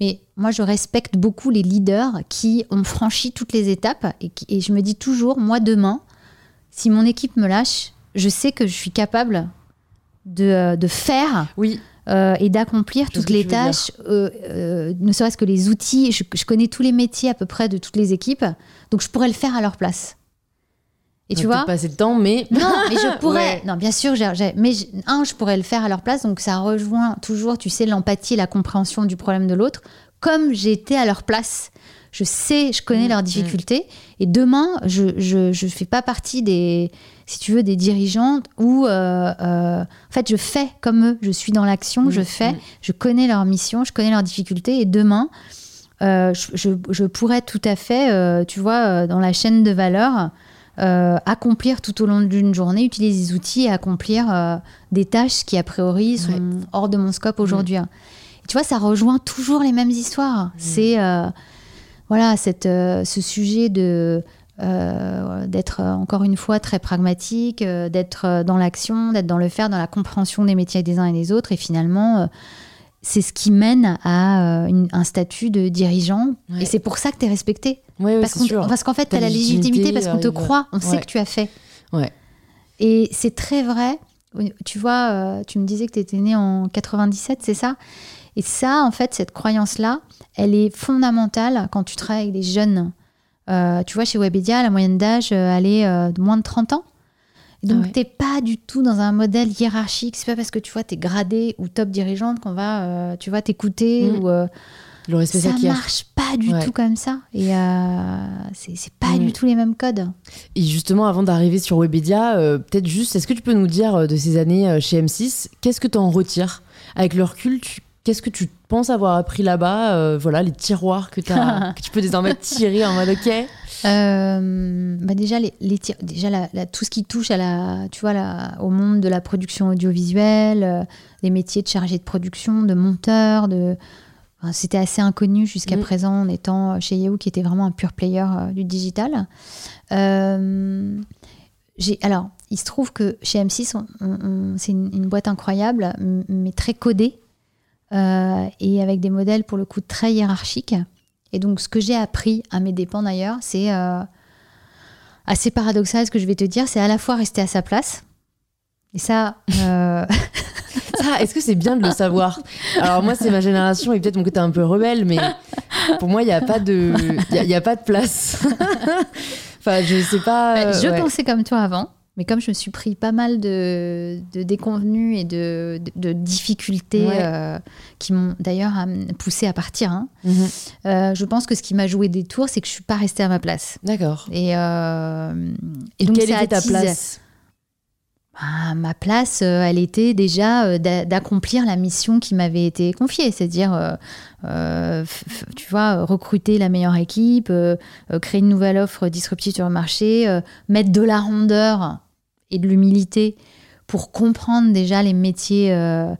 Speaker 2: Mais moi, je respecte beaucoup les leaders qui ont franchi toutes les étapes. Et, qui- et je me dis toujours, moi, demain, si mon équipe me lâche, je sais que je suis capable de, de faire
Speaker 1: Oui.
Speaker 2: euh, et d'accomplir toutes les tâches, euh, euh, ne serait-ce que les outils. Je, je connais tous les métiers à peu près de toutes les équipes, donc je pourrais le faire à leur place. Et tu vois
Speaker 1: peut-être pas assez de temps, mais.
Speaker 2: Non, mais je pourrais.
Speaker 1: Ouais.
Speaker 2: Non, bien sûr, j'ai- mais un, je pourrais le faire à leur place, donc ça rejoint toujours, tu sais, l'empathie et la compréhension du problème de l'autre. Comme été à leur place, je sais, je connais
Speaker 1: Mm,
Speaker 2: leurs
Speaker 1: mm.
Speaker 2: difficultés. Et demain, je je je fais pas partie des, si tu veux, des dirigeants où, euh, euh, en fait, je fais comme eux. Je suis dans l'action,
Speaker 1: Mm,
Speaker 2: je fais, je connais leurs missions, je connais leurs difficultés. Et demain, euh, je, je- je pourrais tout à fait, tu vois, dans la chaîne de valeur, euh, accomplir tout au long d'une journée, utiliser des outils et accomplir euh, des tâches qui, a priori, sont
Speaker 1: Ouais.
Speaker 2: hors de mon scope aujourd'hui. hein. Tu vois, ça rejoint toujours les mêmes histoires. C'est, euh, voilà, cette, ce sujet de. d'être encore une fois très pragmatique, d'être dans l'action, d'être dans le faire, dans la compréhension des métiers des uns et des autres. Et finalement, c'est ce qui mène à euh, une- un statut de dirigeant.
Speaker 1: Ouais.
Speaker 2: Et c'est pour ça que tu es respecté.
Speaker 1: Ouais, ouais,
Speaker 2: Parce,
Speaker 1: c'est
Speaker 2: qu'on-
Speaker 1: sûr.
Speaker 2: parce qu'en fait, tu as la légitimité parce qu'on te croit, on sait que tu as fait.
Speaker 1: Ouais.
Speaker 2: Et c'est très vrai. Tu vois, euh, tu me disais que tu étais né en 97, c'est ça? Et ça, en fait, cette croyance-là, elle est fondamentale quand tu travailles avec des jeunes. Euh, tu vois, chez Webedia, la moyenne d'âge, elle est de moins de 30 ans. Donc,
Speaker 1: Ah ouais.
Speaker 2: t'es pas du tout dans un modèle hiérarchique. C'est pas parce que tu vois, t'es gradé ou top dirigeante qu'on va, euh, tu vois, t'écouter
Speaker 1: Mm.
Speaker 2: ou. euh,
Speaker 1: Le respect
Speaker 2: ça
Speaker 1: s'acquiert.
Speaker 2: marche pas du
Speaker 1: Ouais.
Speaker 2: tout comme ça. Et euh, c'est pas
Speaker 1: Mm.
Speaker 2: du tout les mêmes codes.
Speaker 1: Et justement, avant d'arriver sur Webedia, euh, peut-être juste, est-ce que tu peux nous dire de ces années chez M6, qu'est-ce que tu en retires? Avec le recul, qu'est-ce que tu penses avoir appris là-bas? Voilà, les tiroirs que tu peux désormais tirer en mode OK.
Speaker 2: Euh, bah déjà, les, les déjà la- la- tout ce qui touche à la, tu vois, la- au monde de la production audiovisuelle, euh, les métiers de chargé de production, de monteur, de, enfin, c'était assez inconnu jusqu'à
Speaker 1: Mm.
Speaker 2: présent en étant chez Yahoo qui était vraiment un pur player euh, du digital. Euh, alors, il se trouve que chez M6, on- on- on- c'est une, une boîte incroyable, mais très codée euh, et avec des modèles pour le coup très hiérarchiques. Et donc, ce que j'ai appris à mes dépens d'ailleurs, c'est euh, assez paradoxal ce que je vais te dire, c'est à la fois rester à sa place. Et ça, euh,
Speaker 1: Ça, est-ce que c'est bien de le savoir? Alors moi, c'est ma génération et peut-être mon côté un peu rebelle, mais pour moi, il n'y a pas de, il y a, y a pas de place. enfin, je sais pas. euh,
Speaker 2: je
Speaker 1: ouais.
Speaker 2: pensais comme toi avant, mais comme je me suis pris pas mal de, de déconvenus et de, de- de difficultés
Speaker 1: Ouais.
Speaker 2: euh, qui m'ont d'ailleurs am- poussé à partir, hein,
Speaker 1: Mhm.
Speaker 2: euh, je pense que ce qui m'a joué des tours, c'est que je suis pas restée à ma place.
Speaker 1: D'accord.
Speaker 2: Et, euh, et
Speaker 1: Et
Speaker 2: donc
Speaker 1: quelle
Speaker 2: ça
Speaker 1: était ta place?
Speaker 2: Ah, ma place, euh, elle était déjà euh, d'a- d'accomplir la mission qui m'avait été confiée, c'est-à-dire, euh, euh, tu vois, recruter la meilleure équipe, euh, euh, créer une nouvelle offre disruptive sur le marché, euh, mettre de la rondeur et de l'humilité pour comprendre déjà les métiers euh,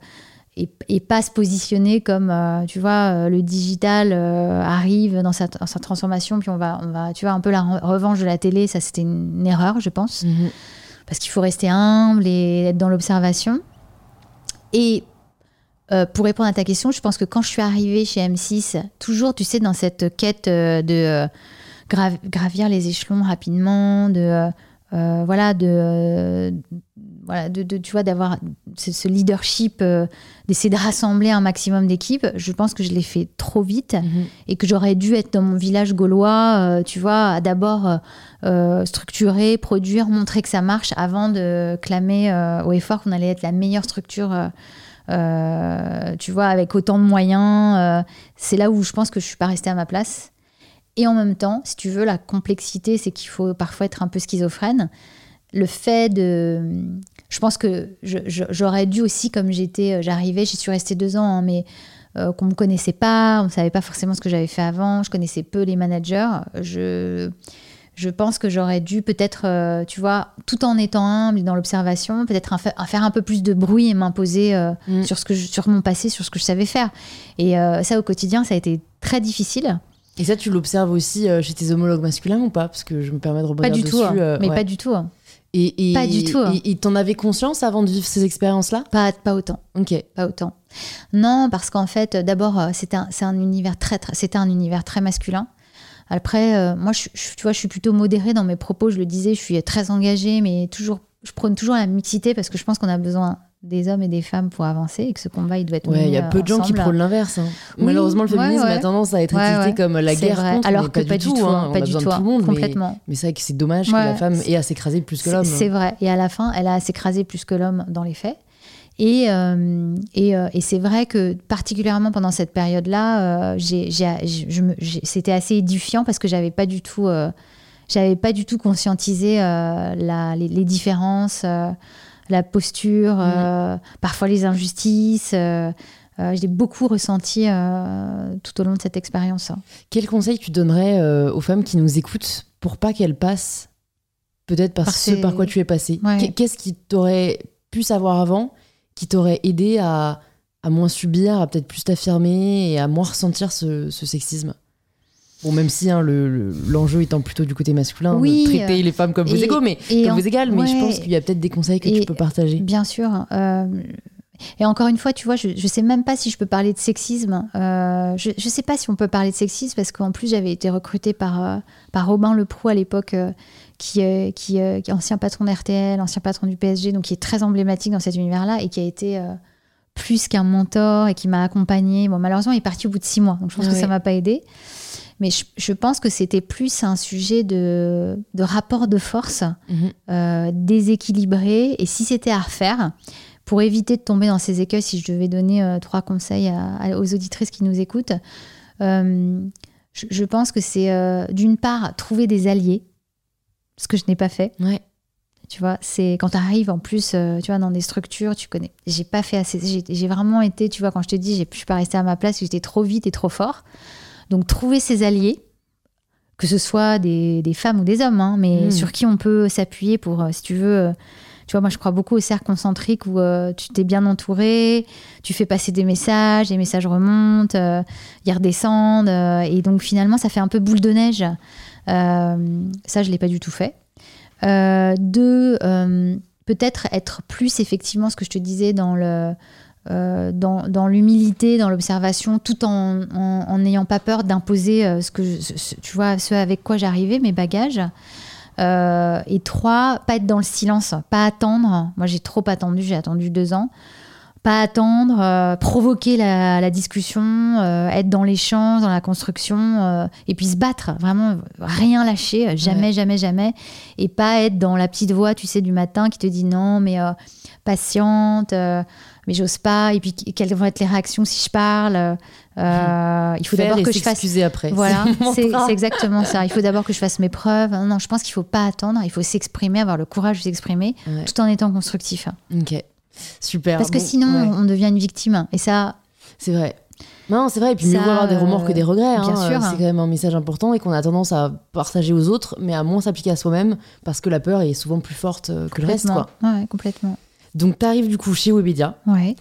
Speaker 2: et, et pas se positionner comme, euh, tu vois, euh, le digital euh, arrive dans sa, dans sa transformation, puis on va, on va, tu vois, un peu la re- revanche de la télé, ça c'était une erreur, je pense
Speaker 1: Mhm.
Speaker 2: parce qu'il faut rester humble et être dans l'observation. Et pour répondre à ta question, je pense que quand je suis arrivée chez M6, toujours, tu sais, dans cette quête de gra- gravir les échelons rapidement, de euh, voilà, de euh, voilà, de, de- tu vois, d'avoir ce, ce leadership, euh, d'essayer de rassembler un maximum d'équipes. Je pense que je l'ai fait trop vite
Speaker 1: Mhm.
Speaker 2: et que j'aurais dû être dans mon village gaulois, euh, tu vois, à d'abord structurer, produire, montrer que ça marche avant de clamer au effort qu'on allait être la meilleure structure, tu vois, avec autant de moyens. c'est là où je pense que je suis pas restée à ma place. Et en même temps, si tu veux, la complexité, c'est qu'il faut parfois être un peu schizophrène. Le fait de... Je pense que j'aurais dû aussi, comme j'étais, euh, j'arrivais, j'y suis restée deux ans, hein, mais euh, qu'on me connaissait pas, on ne savait pas forcément ce que j'avais fait avant, je connaissais peu les managers. Je, je pense que j'aurais dû peut-être, euh, tu vois, tout en étant humble dans l'observation, peut-être faire un peu plus de bruit et m'imposer euh,
Speaker 1: Mm.
Speaker 2: sur, ce que je- sur mon passé, sur ce que je savais faire. Et euh, ça, au quotidien, ça a été très difficile.
Speaker 1: Et ça, tu l'observes aussi euh, chez tes homologues masculins ou pas? Parce que je me permets de
Speaker 2: Pas
Speaker 1: rebondir
Speaker 2: du
Speaker 1: dessus.
Speaker 2: tout, hein.
Speaker 1: euh,
Speaker 2: mais
Speaker 1: ouais.
Speaker 2: pas du tout. hein.
Speaker 1: Et, et-
Speaker 2: pas du tout, hein.
Speaker 1: Et t'en avais conscience avant de vivre ces expériences-là?
Speaker 2: Pas, pas autant.
Speaker 1: Ok.
Speaker 2: pas autant. Non, parce qu'en fait, euh, d'abord, euh, c'était un, un univers très, très- c'était un univers très masculin. Après, euh, moi, je, je- tu vois, je suis plutôt modérée dans mes propos. Je le disais, je suis très engagée, mais toujours, je prône toujours la mixité parce que je pense qu'on a besoin des hommes et des femmes pour avancer et que ce combat, il doit être
Speaker 1: Ouais, il y a peu
Speaker 2: euh,
Speaker 1: de gens qui prônent l'inverse. hein.
Speaker 2: Oui,
Speaker 1: Malheureusement, le féminisme
Speaker 2: ouais.
Speaker 1: a tendance à être
Speaker 2: ouais.
Speaker 1: comme la guerre
Speaker 2: vrai.
Speaker 1: contre,
Speaker 2: Alors
Speaker 1: mais
Speaker 2: que pas du tout,
Speaker 1: hein.
Speaker 2: hein,
Speaker 1: On
Speaker 2: pas
Speaker 1: a
Speaker 2: du
Speaker 1: besoin
Speaker 2: tout,
Speaker 1: de tout le monde, mais,
Speaker 2: complètement.
Speaker 1: mais c'est vrai que c'est dommage que la femme ait à s'écraser plus que l'homme.
Speaker 2: C'est vrai. Et à la fin, elle a à s'écraser plus que l'homme dans les faits. Et, euh, et, euh, et c'est vrai que particulièrement pendant cette période-là, euh, c'était assez édifiant parce que j'avais pas du tout, euh, j'avais pas du tout conscientisé euh, la- les, les différences, euh, la posture, euh, parfois les injustices. euh, euh, j'ai beaucoup ressenti euh, tout au long de cette expérience. hein.
Speaker 1: Quel conseil tu donnerais euh, aux femmes qui nous écoutent pour pas qu'elles passent peut-être par,
Speaker 2: Par
Speaker 1: ce
Speaker 2: ces-
Speaker 1: par quoi tu es passé
Speaker 2: Ouais.
Speaker 1: Qu'est-ce qui t'aurait pu savoir avant qui t'aurait aidé à, à moins subir, à peut-être plus t'affirmer et à moins ressentir ce, ce sexisme? Bon, même si hein, le- le- l'enjeu étant plutôt du côté masculin, de
Speaker 2: Oui,
Speaker 1: traiter les femmes comme vos égaux, mais
Speaker 2: et
Speaker 1: comme
Speaker 2: en-
Speaker 1: vos égales, mais je
Speaker 2: ouais.
Speaker 1: pense qu'il y a peut-être des conseils que tu peux partager.
Speaker 2: Bien sûr. euh, et encore une fois, tu vois, je ne sais même pas si je peux parler de sexisme. Euh, je ne sais pas si on peut parler de sexisme parce qu'en plus, j'avais été recrutée par, euh, par Robin Leproux à l'époque, euh, qui, euh, qui, euh, qui est ancien patron d'RTL, ancien patron du PSG, donc qui est très emblématique dans cet univers-là et qui a été euh, plus qu'un mentor et qui m'a accompagnée. Bon, malheureusement, il est parti au bout de six mois, donc je pense que
Speaker 1: ouais.
Speaker 2: ça m'a pas aidé. Mais je, pense que c'était plus un sujet de, de rapport de force mhm. déséquilibré. Et si c'était à refaire, pour éviter de tomber dans ces écueils, si je devais donner trois conseils aux auditrices qui nous écoutent, je, pense que c'est d'une part trouver des alliés, ce que je n'ai pas fait.
Speaker 1: Ouais.
Speaker 2: Tu vois, c'est quand tu arrives en plus, euh, tu vois, dans des structures, tu connais. J'ai pas fait assez. J'ai vraiment été, tu vois, quand je te dis, je suis pas restée à ma place, j'étais trop vite et trop fort. Donc, trouver ses alliés, que ce soit des, des femmes ou des hommes, hein, mais hmm. sur qui on peut s'appuyer pour, euh, si tu veux. Euh, tu vois, moi, je crois beaucoup au cercle concentrique où tu t'es bien entouré, tu fais passer des messages, les messages remontent, ils redescendent. et donc, finalement, ça fait un peu boule de neige. ça, je l'ai pas du tout fait. Euh, de euh, peut-être être plus effectivement ce que je te disais dans le euh, dans, dans l'humilité, dans l'observation, tout en n'ayant pas peur d'imposer ce que tu vois ce avec quoi j'arrivais, mes bagages. et trois, pas être dans le silence, pas attendre. Moi, j'ai trop attendu, j'ai attendu deux ans pas attendre, euh, provoquer la, discussion, euh, être dans l'échange, dans la construction, euh, et puis se battre, vraiment rien lâcher, jamais, jamais, jamais, et pas être dans la petite voix, tu sais, du matin qui te dit non, mais patiente, mais j'ose pas, et puis quelles vont être les réactions si je parle. il faut d'abord que je fasse.
Speaker 1: après.
Speaker 2: Voilà, c'est exactement ça. Il faut d'abord que je fasse mes preuves. Non, je pense qu'il faut pas attendre. Il faut s'exprimer, avoir le courage de s'exprimer, tout en étant constructif.
Speaker 1: Ok. Super.
Speaker 2: Parce que sinon, on devient une victime. Et ça.
Speaker 1: C'est vrai. Non, c'est vrai. Et puis, mieux vaut avoir des remords que des regrets. Bien hein. sûr. C'est quand même un message important et qu'on a tendance à partager aux autres, mais à moins s'appliquer à soi-même parce que la peur est souvent plus forte euh, que le reste. Quoi.
Speaker 2: Ouais, complètement.
Speaker 1: Donc, tu arrives du coup chez Webedia.
Speaker 2: Ouais.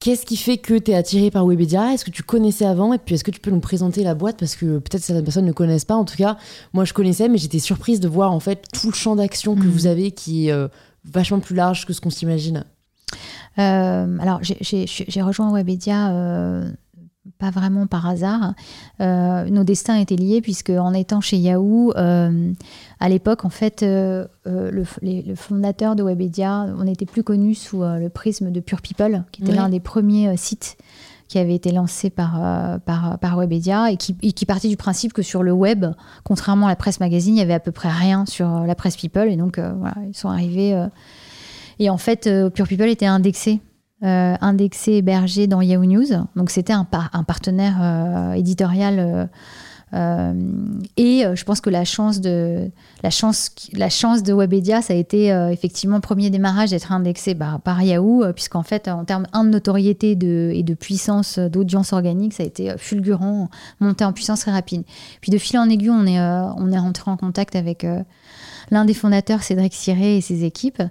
Speaker 1: Qu'est-ce qui fait que tu es attiré par Webedia? Est-ce que tu connaissais avant? Et puis, est-ce que tu peux nous présenter la boîte? Parce que peut-être certaines personnes ne connaissent pas. En tout cas, moi, je connaissais, mais j'étais surprise de voir en fait tout le champ d'action que mm. vous avez qui est euh, vachement plus large que ce qu'on s'imagine.
Speaker 2: Euh, alors, j'ai rejoint Webedia euh, pas vraiment par hasard. Euh, nos destins étaient liés puisque en étant chez Yahoo, à l'époque, en fait, le, fondateur de Webedia, on était plus connu sous le prisme de Pure People, qui était l'un des premiers sites qui avait été lancé par, par, par Webedia et qui, qui, partait du principe que sur le web, contrairement à la presse magazine, il y avait à peu près rien sur la presse People. Et donc, voilà, ils sont arrivés et en fait, euh, Pure People était indexé. Euh, indexé hébergé dans Yahoo News. Donc c'était un, un, partenaire euh, éditorial. et je pense que la chance de la chance la chance de Webedia ça a été effectivement premier démarrage d'être indexé bah, par Yahoo puisqu'en fait en termes de notoriété de, et de puissance d'audience organique ça a été fulgurant monté en puissance très rapide puis de fil en aiguille on est on est rentré en contact avec l'un des fondateurs Cédric Siré et ses équipes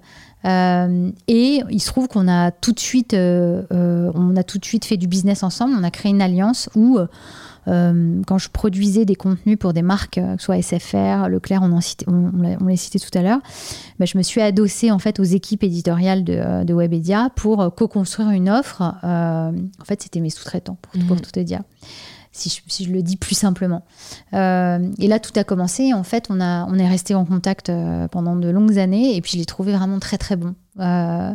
Speaker 2: euh, et il se trouve qu'on a tout de suite, euh, euh, on a tout de suite fait du business ensemble. On a créé une alliance où, quand je produisais des contenus pour des marques, soit SFR, Leclerc, on, en on, on l'a cité tout à l'heure, ben, je me suis adossée en fait aux équipes éditoriales de, de Webedia pour co-construire une offre. en fait, c'était mes sous-traitants pour, pour, mmh. tout te dire si je, le dis plus simplement. Euh, et là, tout a commencé. En fait, on, a, on est resté en contact euh, pendant de longues années et puis je l'ai trouvé vraiment très très bon. Euh,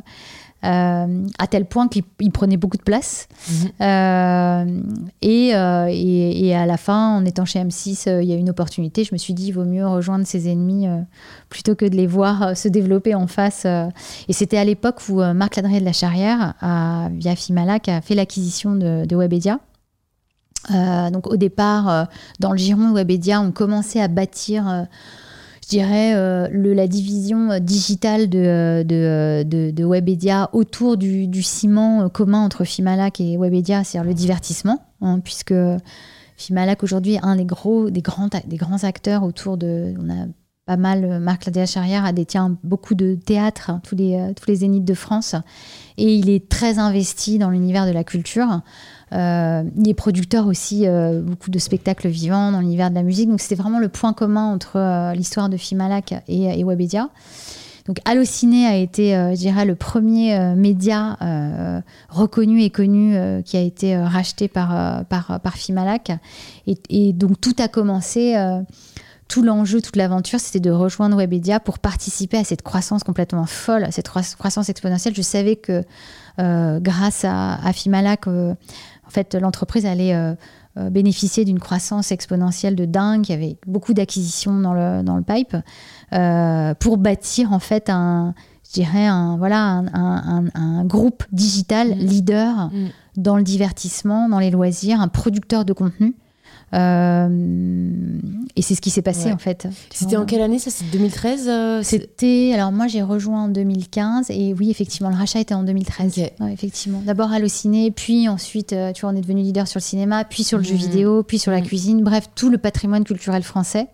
Speaker 2: à tel point qu'il prenait beaucoup de place. Mhm. Et, et, à la fin, en étant chez M6, il y a une opportunité. Je me suis dit, il vaut mieux rejoindre ses ennemis plutôt que de les voir se développer en face. Et c'était à l'époque où Marc Ladré de la Charrière, via Fimalac, a fait l'acquisition de, de Webedia. Euh, donc au départ, euh, dans le giron Webedia, on commençait à bâtir, euh, je dirais, la division digitale de, de, Webedia autour du, ciment commun entre Fimalac et Webedia, c'est-à-dire le divertissement, hein, puisque Fimalac aujourd'hui est un des gros, des grands, des grands acteurs autour de, on a pas mal, Marc Ladéa Charrière a détient beaucoup de théâtres, hein, tous les, tous les zéniths de France, et il est très investi dans l'univers de la culture. Euh, il est producteur aussi euh, beaucoup de spectacles vivants dans l'univers de la musique. Donc c'était vraiment le point commun entre euh, l'histoire de Fimalac et, et Webedia. Donc Allociné a été, je dirais, le premier média reconnu et connu qui a été racheté par, par, Fimalac. Et, donc tout a commencé tout l'enjeu, toute l'aventure, c'était de rejoindre Webedia pour participer à cette croissance complètement folle, cette croissance exponentielle. Je savais que grâce à, à Fimalac, fait, l'entreprise allait euh, bénéficié d'une croissance exponentielle de dingue, il y avait beaucoup d'acquisitions dans le, dans le pipe, pour bâtir en fait un, je dirais, un, voilà, un, groupe digital mm. leader mm. dans le divertissement, dans les loisirs, un producteur de contenu. Euh, et c'est ce qui s'est passé en fait.
Speaker 1: C'était en quelle année ça? C'est 2013 euh,
Speaker 2: C'était. Alors moi j'ai rejoint en 2015 et oui, effectivement, le rachat était en 2013. effectivement. D'abord Allociné, puis ensuite, euh, tu vois, on est devenu leader sur le cinéma, puis sur le jeu mm. vidéo, puis sur la cuisine. Bref, tout le patrimoine culturel français.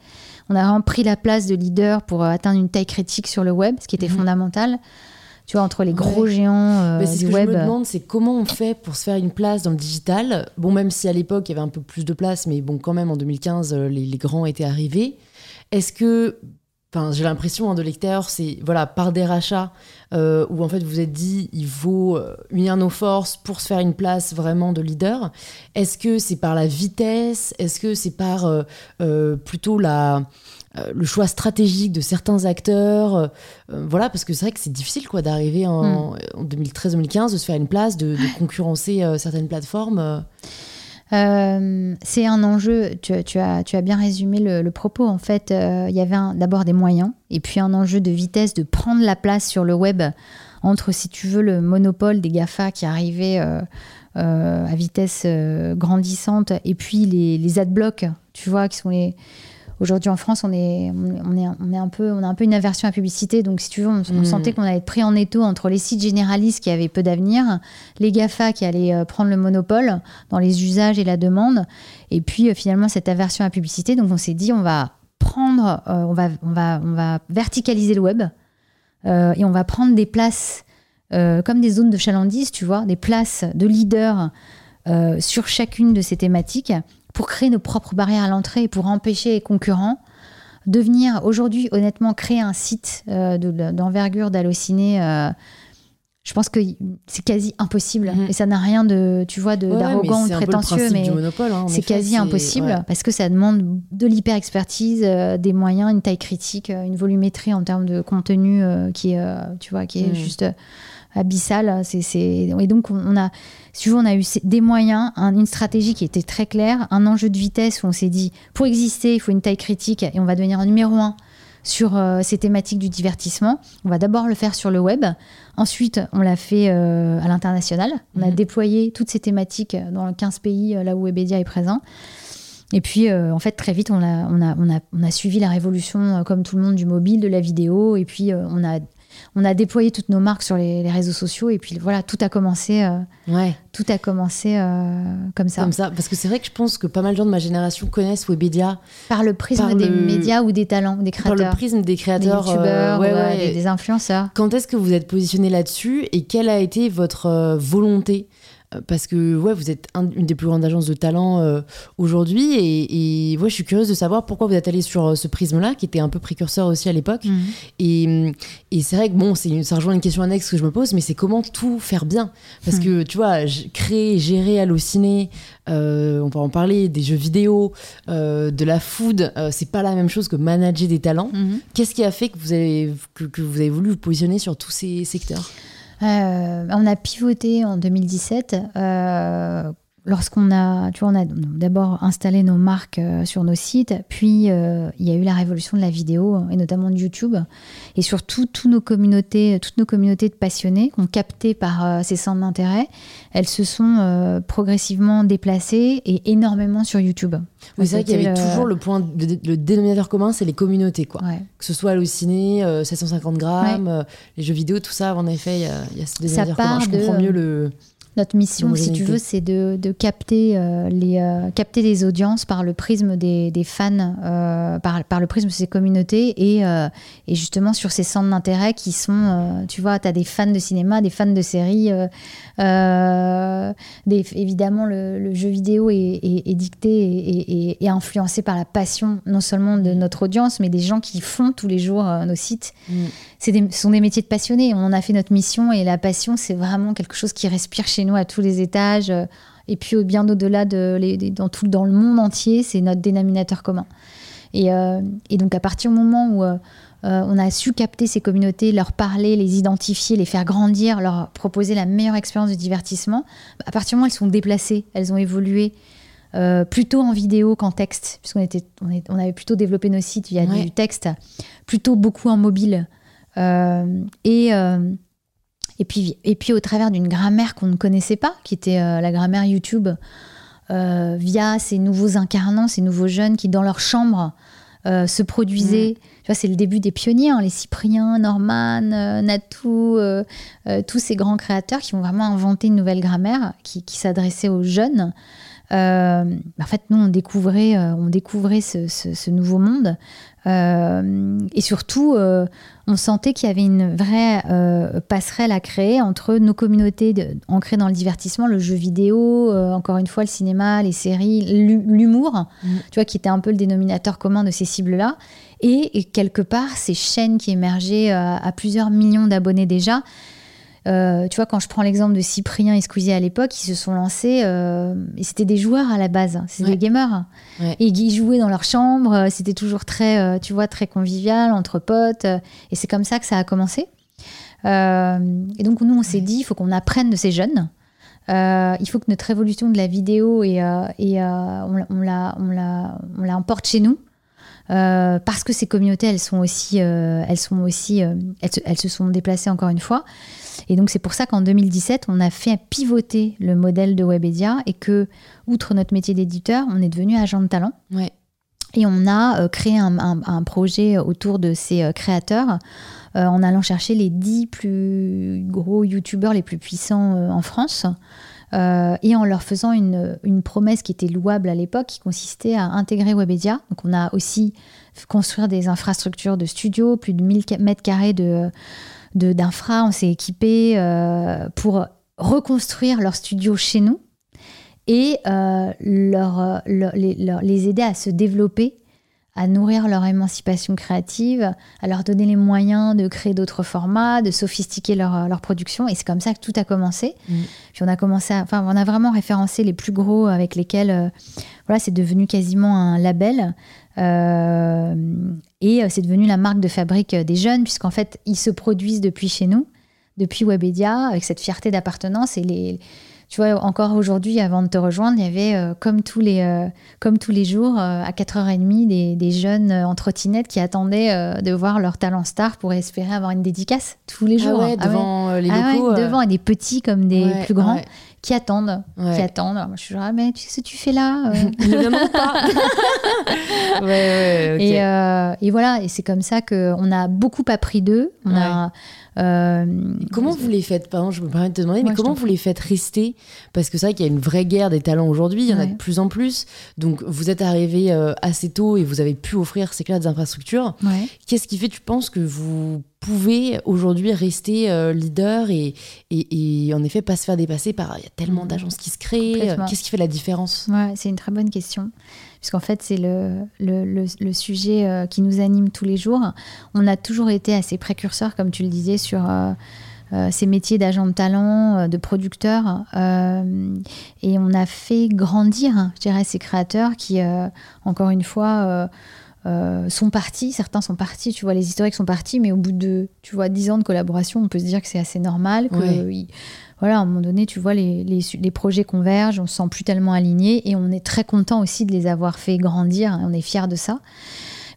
Speaker 2: On a vraiment pris la place de leader pour euh, atteindre une taille critique sur le web, ce qui était mhm. fondamental. Tu vois, entre les gros géants euh,
Speaker 1: ce
Speaker 2: que
Speaker 1: Je me demande, c'est comment on fait pour se faire une place dans le digital. Bon, même si à l'époque, il y avait un peu plus de place, mais bon, quand même, en 2015, euh, les, les grands étaient arrivés. Est-ce que Enfin, j'ai l'impression hein, de lecteur, c'est voilà par des rachats euh, où en fait vous êtes dit il faut euh, unir nos forces pour se faire une place vraiment de leader. Est-ce que c'est par la vitesse? Est-ce que c'est par euh, plutôt la le choix stratégique de certains acteurs, voilà, parce que c'est vrai que c'est difficile quoi d'arriver en, 2013-2015 hmm. de se faire une place, de, de concurrencer certaines plateformes.
Speaker 2: Euh, c'est un enjeu, tu, as, bien résumé le, propos. En fait, euh, il y avait d'abord des moyens et puis un enjeu de vitesse, de prendre la place sur le web entre, si tu veux, le monopole des GAFA qui arrivait euh, à vitesse grandissante et puis les, les adblocks, tu vois, qui sont les Aujourd'hui en France, on est, on est, on est un peu, on a un peu une aversion à la publicité. Donc, si tu veux, on, hmm. sentait qu'on allait être pris en étau entre les sites généralistes qui avaient peu d'avenir, les GAFA qui allaient euh, prendre le monopole dans les usages et la demande, et puis euh, finalement cette aversion à la publicité. Donc, on s'est dit, on va prendre, euh, on, va, on, va, on va verticaliser le web et on va prendre des places comme des zones de chalandise, tu vois, des places de leaders sur chacune de ces thématiques pour créer nos propres barrières à l'entrée et pour empêcher les concurrents de venir aujourd'hui honnêtement créer un site euh, d'envergure d'halluciner euh, je pense que c'est quasi impossible mhm. et ça n'a rien de tu vois d'arrogant ou de prétentieux mais hein, c'est quasi impossible parce que ça demande de l'hyper expertise euh, des moyens une taille critique une volumétrie en termes de contenu qui est tu vois qui est mhm. juste abyssal. C'est, Et donc, on a, si on a eu des moyens, une stratégie qui était très claire, un enjeu de vitesse où on s'est dit, pour exister, il faut une taille critique et on va devenir un numéro un sur euh, ces thématiques du divertissement. On va d'abord le faire sur le web. Ensuite, on l'a fait euh, à l'international. On a mhm. déployé toutes ces thématiques dans 15 pays, euh, là où Webedia est présent. Et puis, en fait, très vite, on a, on, a, on, a, on a suivi la révolution, comme tout le monde, du mobile, de la vidéo. Et puis, on a on a déployé toutes nos marques sur les, réseaux sociaux et puis voilà, tout a commencé. Euh, ouais. Tout a commencé euh, comme ça.
Speaker 1: Comme ça, parce que c'est vrai que je pense que pas mal de gens de ma génération connaissent Webedia
Speaker 2: par le prisme des médias ou des talents, des créateurs.
Speaker 1: Par le prisme des créateurs,
Speaker 2: des youtubeurs, euh, des, influenceurs.
Speaker 1: Quand est-ce que vous êtes positionné là-dessus et quelle a été votre volonté? Parce que ouais, vous êtes une des plus grandes agences de talent euh, aujourd'hui et, et ouais, je suis curieuse de savoir pourquoi vous êtes allé sur euh, ce prisme-là qui était un peu précurseur aussi à l'époque. Mhm. Et, et c'est vrai que bon, c'est ça rejoint une question annexe que je me pose, mais c'est comment tout faire bien? Parce mhm. que tu vois, créer, gérer, halluciner, euh, on va en parler, des jeux vidéo, de la food, c'est pas la même chose que manager des talents. Mhm. Qu'est-ce qui a fait que vous avez que, que vous avez voulu vous positionner sur tous ces secteurs?
Speaker 2: euh, on a pivoté en 2017 euh, lorsqu'on a, tu vois, on a d'abord installé nos marques euh, sur nos sites, puis il y a eu la révolution de la vidéo et notamment de YouTube, et surtout toutes nos communautés, toutes nos communautés de passionnés qu'on capté par ces centres d'intérêt, elles se sont progressivement déplacées et énormément sur YouTube.
Speaker 1: Oui, c'est vrai qu'il y avait toujours le point, le, dénominateur commun, c'est les communautés, quoi. Que ce soit Halluciné, 750 grammes, les jeux vidéo, tout ça, en effet, il y a, ce dénominateur commun. Je comprends mieux le
Speaker 2: notre mission, si tu veux, c'est de, capter, euh, les, euh, capter les audiences par le prisme des, fans, euh, par, par, le prisme de ces communautés et, et justement sur ces centres d'intérêt qui sont, tu vois, tu as des fans de cinéma, des fans de séries. Des, évidemment, le, jeu vidéo est, dicté et, influencé par la passion, non seulement de mm. notre audience, mais des gens qui font tous les jours nos sites. Ce sont des métiers de passionnés. On a fait notre mission et la passion, c'est vraiment quelque chose qui respire chez nous à tous les étages. Euh, et puis bien au-delà, de, dans, tout, dans le monde entier, c'est notre dénominateur commun. Et, euh, donc à partir du moment où euh, on a su capter ces communautés, leur parler, les identifier, les faire grandir, leur proposer la meilleure expérience de divertissement, à partir du moment où elles sont déplacées, elles ont évolué, plutôt en vidéo qu'en texte, puisqu'on était, on, avait plutôt développé nos sites via du texte, plutôt beaucoup en mobile. Et, et, puis, et puis au travers d'une grammaire qu'on ne connaissait pas, qui était la grammaire YouTube, via ces nouveaux incarnants, ces nouveaux jeunes qui, dans leur chambre, se produisaient c'est le début des pionniers, hein, les Cypriens, Norman, euh, Natou, euh, euh, tous ces grands créateurs qui ont vraiment inventé une nouvelle grammaire qui, s'adressait aux jeunes. en fait, nous, on découvrait, on découvrait ce, nouveau monde. Et surtout, on sentait qu'il y avait une vraie passerelle à créer entre nos communautés ancrées dans le divertissement, le jeu vidéo, encore une fois, le cinéma, les séries, l'humour, mmh. tu vois, qui était un peu le dénominateur commun de ces cibles-là, et, quelque part ces chaînes qui émergeaient euh, à, plusieurs millions d'abonnés déjà. Euh, tu vois, quand je prends l'exemple de Cyprien et Squeezie à l'époque, ils se sont lancés, euh, et c'était des joueurs à la base, c'était des gamers. Et ils jouaient dans leur chambre, c'était toujours très, tu vois, très convivial, entre potes, et c'est comme ça que ça a commencé. et donc, nous, on s'est dit, il faut qu'on apprenne de ces jeunes. il faut que notre évolution de la vidéo, et, et on, on, la, on, la, on la emporte chez nous. Euh, parce que ces communautés, elles sont aussi, euh, elles sont aussi, euh, elles, se, sont déplacées encore une fois. Et donc c'est pour ça qu'en 2017, on a fait pivoter le modèle de Webedia et que, outre notre métier d'éditeur, on est devenu agent de talent. Et on a créé un, projet autour de ces créateurs en allant chercher les dix plus gros youtubeurs les plus puissants en France. Euh, et en leur faisant une, une, promesse qui était louable à l'époque, qui consistait à intégrer Webedia. Donc on a aussi construire des infrastructures de studio, plus de 1000 mètres carrés de, d'infra, on s'est équipé euh, pour reconstruire leur studio chez nous et euh, leur, les, les, aider à se développer à nourrir leur émancipation créative, à leur donner les moyens de créer d'autres formats, de sophistiquer leur, leur production. Et c'est comme ça que tout a commencé. Mm. Puis on a commencé, enfin, on a vraiment référencé les plus gros avec lesquels, euh, voilà, c'est devenu quasiment un label. Euh, et euh, c'est devenu la marque de fabrique des jeunes, puisqu'en fait, ils se produisent depuis chez nous, depuis Webedia, avec cette fierté d'appartenance. Et les, tu vois, encore aujourd'hui, avant de te rejoindre, il y avait, euh, comme, tous les, euh, comme tous les jours, euh, à 4h30, des, des jeunes en trottinette qui attendaient de voir leur talent star pour espérer avoir une dédicace tous les ah jours.
Speaker 1: Ah devant les ah locaux.
Speaker 2: devant, et des petits comme des plus grands. Qui attendent, qui attendent. moi, je suis genre, ah, mais tu sais ce que tu fais là
Speaker 1: Ne demande pas.
Speaker 2: et, et, voilà, et c'est comme ça qu'on a beaucoup appris d'eux. On a
Speaker 1: euh, comment vous les faites Pardon, je me permets de te demander, mais comment vous les faites rester? Parce que c'est vrai qu'il y a une vraie guerre des talents aujourd'hui, il y en a de plus en plus. Donc vous êtes arrivé euh, assez tôt et vous avez pu offrir ces classes d'infrastructures. Qu'est-ce qui fait, tu penses, que vous pouvez aujourd'hui rester euh, leader et, et, en effet pas se faire dépasser par il y a tellement mm. d'agences qui se créent Qu'est-ce qui fait la différence?
Speaker 2: Ouais, C'est une très bonne question puisqu'en fait c'est le, le, sujet euh, qui nous anime tous les jours. On a toujours été assez précurseurs, comme tu le disais, sur euh, euh, ces métiers d'agent de talent, de producteur, et on a fait grandir, je dirais, ces créateurs qui, encore une fois, sont partis, certains sont partis, tu vois, les historiques sont partis, mais au bout de, tu vois, 10 ans de collaboration, on peut se dire que c'est assez normal, que voilà, à un moment donné, tu vois, les, projets convergent, on se sent plus tellement aligné et on est très content aussi de les avoir fait grandir. On est fiers de ça.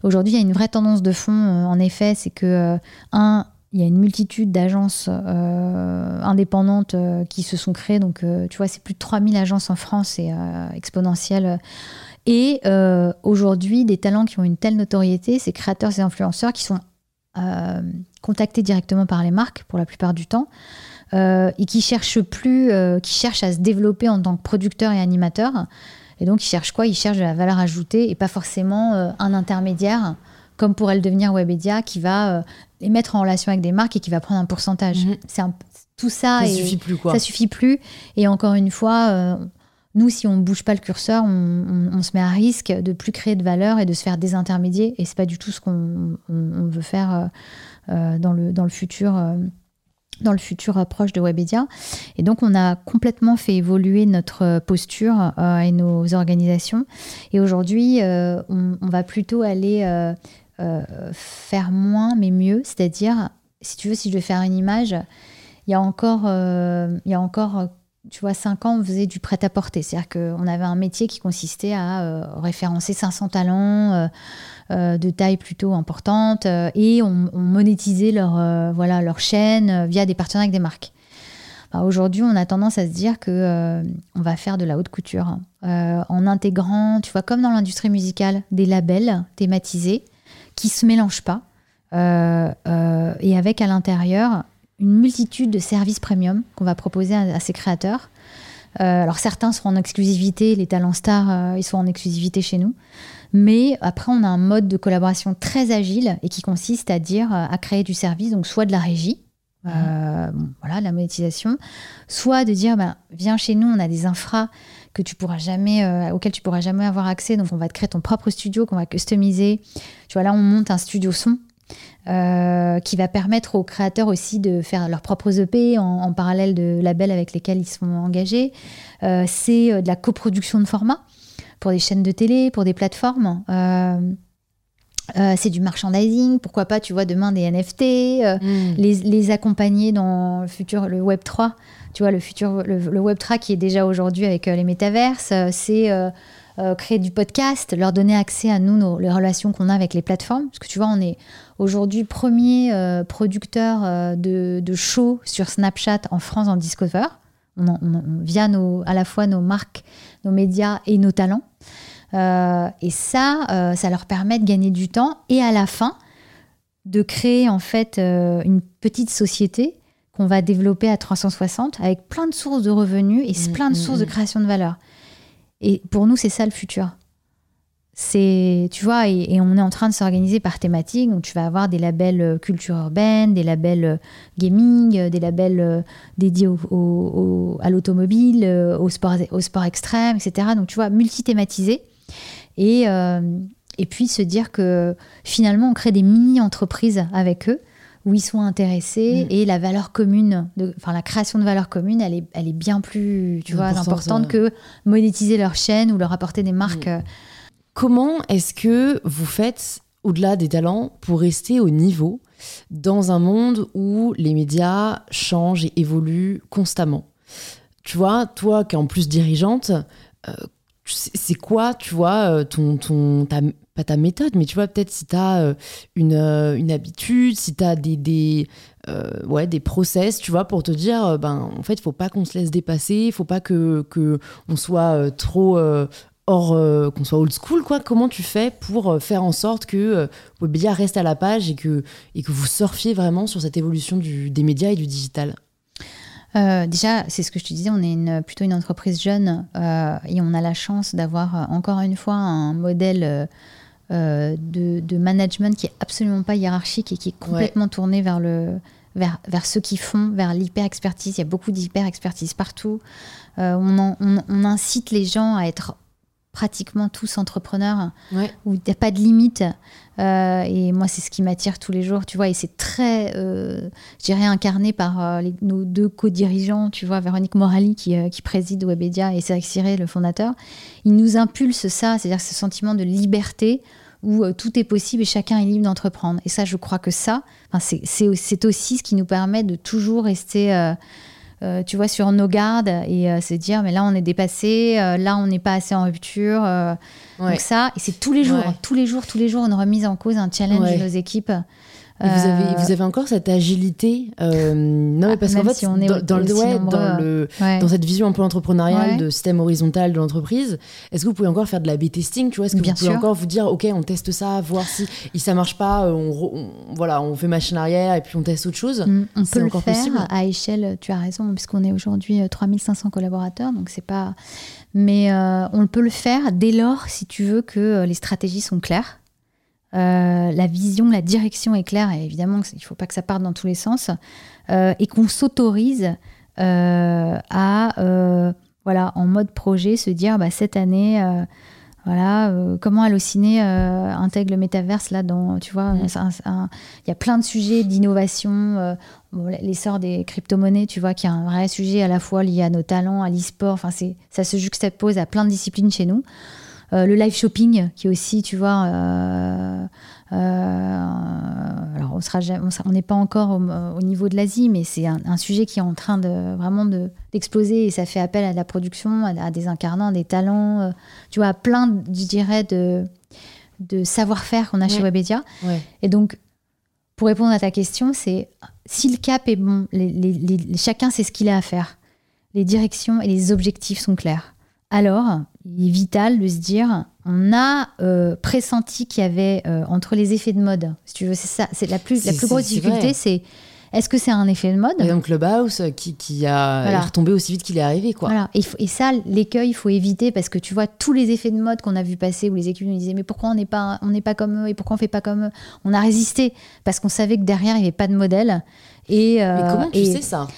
Speaker 2: Aujourd'hui, il y a une vraie tendance de fond, euh, en effet, c'est que, euh, un, il y a une multitude d'agences euh, indépendantes qui se sont créées. Donc, tu vois, c'est plus de 3000 agences en France, c'est exponentiel. Et aujourd'hui, des talents qui ont une telle notoriété, ces créateurs et influenceurs qui sont contactés directement par les marques pour la plupart du temps. Euh, et qui cherche plus, euh, qui cherche à se développer en tant que producteur et animateur. Et donc, ils cherchent quoi? Ils cherchent de la valeur ajoutée et pas forcément euh, un intermédiaire, comme pourrait le devenir Webedia, qui va les mettre en relation avec des marques et qui va prendre un pourcentage. Mhm. C'est tout ça.
Speaker 1: Ça suffit plus, quoi.
Speaker 2: Ça suffit plus. Et encore une fois, nous, si on ne bouge pas le curseur, on, se met à risque de plus créer de valeur et de se faire désintermédier. Et c'est pas du tout ce qu'on veut faire dans, le, dans le futur dans le futur proche de Webedia. Et donc, on a complètement fait évoluer notre posture euh, et nos organisations. Et aujourd'hui, euh, on, va plutôt aller euh, faire moins, mais mieux. C'est-à-dire, si tu veux, si je veux faire une image, il y a encore tu vois, 5 ans, on faisait du prêt-à-porter. C'est-à-dire qu'on avait un métier qui consistait à référencer 500 talents de taille plutôt importante et on, monétisait leur, voilà, leur chaîne via des partenariats avec des marques. Bah, aujourd'hui, on a tendance à se dire que on va faire de la haute couture en intégrant, tu vois, comme dans l'industrie musicale, des labels thématisés qui se mélangent pas et avec à l'intérieur une multitude de services premium qu'on va proposer à, ces créateurs. Euh, alors certains seront en exclusivité, les talents stars, euh, ils sont en exclusivité chez nous. Mais après, on a un mode de collaboration très agile et qui consiste à dire, euh, à créer du service, donc soit de la régie, voilà, la monétisation, soit de dire, ben, viens chez nous, on a des infras que tu pourras jamais, auxquels tu pourras jamais avoir accès, donc on va te créer ton propre studio qu'on va customiser. Tu vois, là, on monte un studio son euh, qui va permettre aux créateurs aussi de faire leurs propres EP en, parallèle de labels avec lesquels ils sont engagés. Euh, c'est euh, de la coproduction de formats pour des chaînes de télé, pour des plateformes. c'est du merchandising, pourquoi pas, tu vois, demain des NFT, mm. les, accompagner dans le futur, le Web 3, tu vois, le futur, le, Web 3 qui est déjà aujourd'hui avec les métaverses, c'est créer du podcast, leur donner accès à nous, les relations qu'on a avec les plateformes, parce que tu vois, on est aujourd'hui premier euh, producteur euh, de, de shows sur Snapchat en France en Discover, on, via nos, à la fois nos marques, nos médias et nos talents. Euh, et ça, ça leur permet de gagner du temps et à la fin de créer en fait une petite société qu'on va développer à 360 avec plein de sources de revenus et mmh, plein de mmh, sources de mmh. création de valeur. Et pour nous, c'est ça le futur. C'est tu vois et, on est en train de s'organiser par thématique. Donc tu vas avoir des labels euh, culture urbaine des labels euh, gaming euh, des labels dédiés au, à l'automobile au sport au sport extrême etc donc tu vois multi-thématisé et et puis se dire que finalement on crée des mini entreprises avec eux où ils sont intéressés mm. et la valeur commune, enfin la création de valeur commune, elle est, elle est bien plus, tu vois, importante que monétiser leur chaîne ou leur apporter des marques. Mm.
Speaker 1: Comment est-ce que vous faites, au-delà des talents, pour rester au niveau dans un monde où les médias changent et évoluent constamment? Tu vois, toi qui es en plus dirigeante, euh, c'est quoi, tu vois, euh, ton, ton, ta, pas ta méthode, mais tu vois, peut-être si tu as euh, une, une, habitude, si tu as des, des, ouais, des process, tu vois, pour te dire, ben, en fait, faut pas qu'on se laisse dépasser, il faut pas que, que on soit trop Or, euh, qu'on soit old school, quoi, comment tu fais pour euh, faire en sorte que euh, Webedia reste à la page et que, et que vous surfiez vraiment sur cette évolution du, des médias et du digital?
Speaker 2: Déjà, c'est ce que je te disais, on est plutôt une entreprise jeune et on a la chance d'avoir encore une fois un modèle de, management qui est absolument pas hiérarchique et qui est complètement tourné vers, le, vers, vers ceux qui font, vers l'hyper-expertise. Il y a beaucoup d'hyper-expertise partout. on, on, incite les gens à être pratiquement tous entrepreneurs, où il n'y a pas de limite. Euh, et moi, c'est ce qui m'attire tous les jours, tu vois. Et c'est très, euh, je dirais, incarné par euh, nos deux co-dirigeants, tu vois, Véronique Morali qui, qui préside Webedia et Cédric Siré, le fondateur. Ils nous impulsent ça, c'est-à-dire ce sentiment de liberté où tout est possible et chacun est libre d'entreprendre. Et ça, je crois que ça, c'est aussi ce qui nous permet de toujours rester euh, tu vois, sur nos gardes et euh, se dire, mais là, on est dépassé, euh, là, on n'est pas assez en rupture. Donc ça, et c'est tous les jours, tous les jours, tous les jours, une remise en cause, un challenge de nos équipes
Speaker 1: vous, avez, euh, vous avez encore cette agilité euh, Non, mais parce qu'en fait, si on est dans, le, dans, le, dans cette vision un peu entrepreneuriale de système horizontal de l'entreprise, est-ce que vous pouvez encore faire de la B-testing Tu vois, est-ce que vous pouvez encore vous dire, ok, on teste ça, voir si, ça marche pas, euh, on, voilà, on fait machine arrière et puis on teste autre chose?
Speaker 2: Mm, On peut le faire possible? à échelle. Tu as raison, puisqu'on est aujourd'hui 3500 collaborateurs, donc c'est pas. Mais on peut le faire dès lors, si tu veux, que les stratégies sont claires euh, la vision, la direction est claire, et évidemment, il ne faut pas que ça parte dans tous les sens, euh, et qu'on s'autorise euh, à, voilà, en mode projet, se dire, bah, cette année, voilà, comment Allociné intègre le métaverse là dans, tu vois, mm. il y a plein de sujets d'innovation, l'essor des crypto-monnaies, tu vois, qui est un vrai sujet à la fois lié à nos talents, à l'e-sport, enfin, ça se juxtapose à plein de disciplines chez nous. Le live shopping, qui est aussi, tu vois, alors on sera, on n'est pas encore au, niveau de l'Asie, mais c'est un, sujet qui est en train de vraiment d'exploser et ça fait appel à la production, à, des incarnants, des talents, tu vois, plein, je dirais, de, de savoir-faire qu'on a chez Webedia. Et donc, pour répondre à ta question, c'est si le cap est bon, chacun sait ce qu'il a à faire, les directions et les objectifs sont clairs. Alors, il est vital de se dire, on a euh, pressenti qu'il y avait euh, entre les effets de mode, si tu veux, c'est ça, c'est la plus, la plus grosse difficulté, c'est est-ce que c'est un effet de mode?
Speaker 1: Et donc Clubhouse qui, qui a retombé aussi vite qu'il est arrivé. Quoi.
Speaker 2: Voilà. Et, ça, l'écueil, il faut éviter parce que tu vois tous les effets de mode qu'on a vu passer où les équipes nous disaient mais pourquoi on n'est pas, on n'est pas comme eux et pourquoi on fait pas comme eux? On a résisté parce qu'on savait que derrière, il n'y avait pas de modèle. Et,
Speaker 1: euh, mais comment tu sais ça?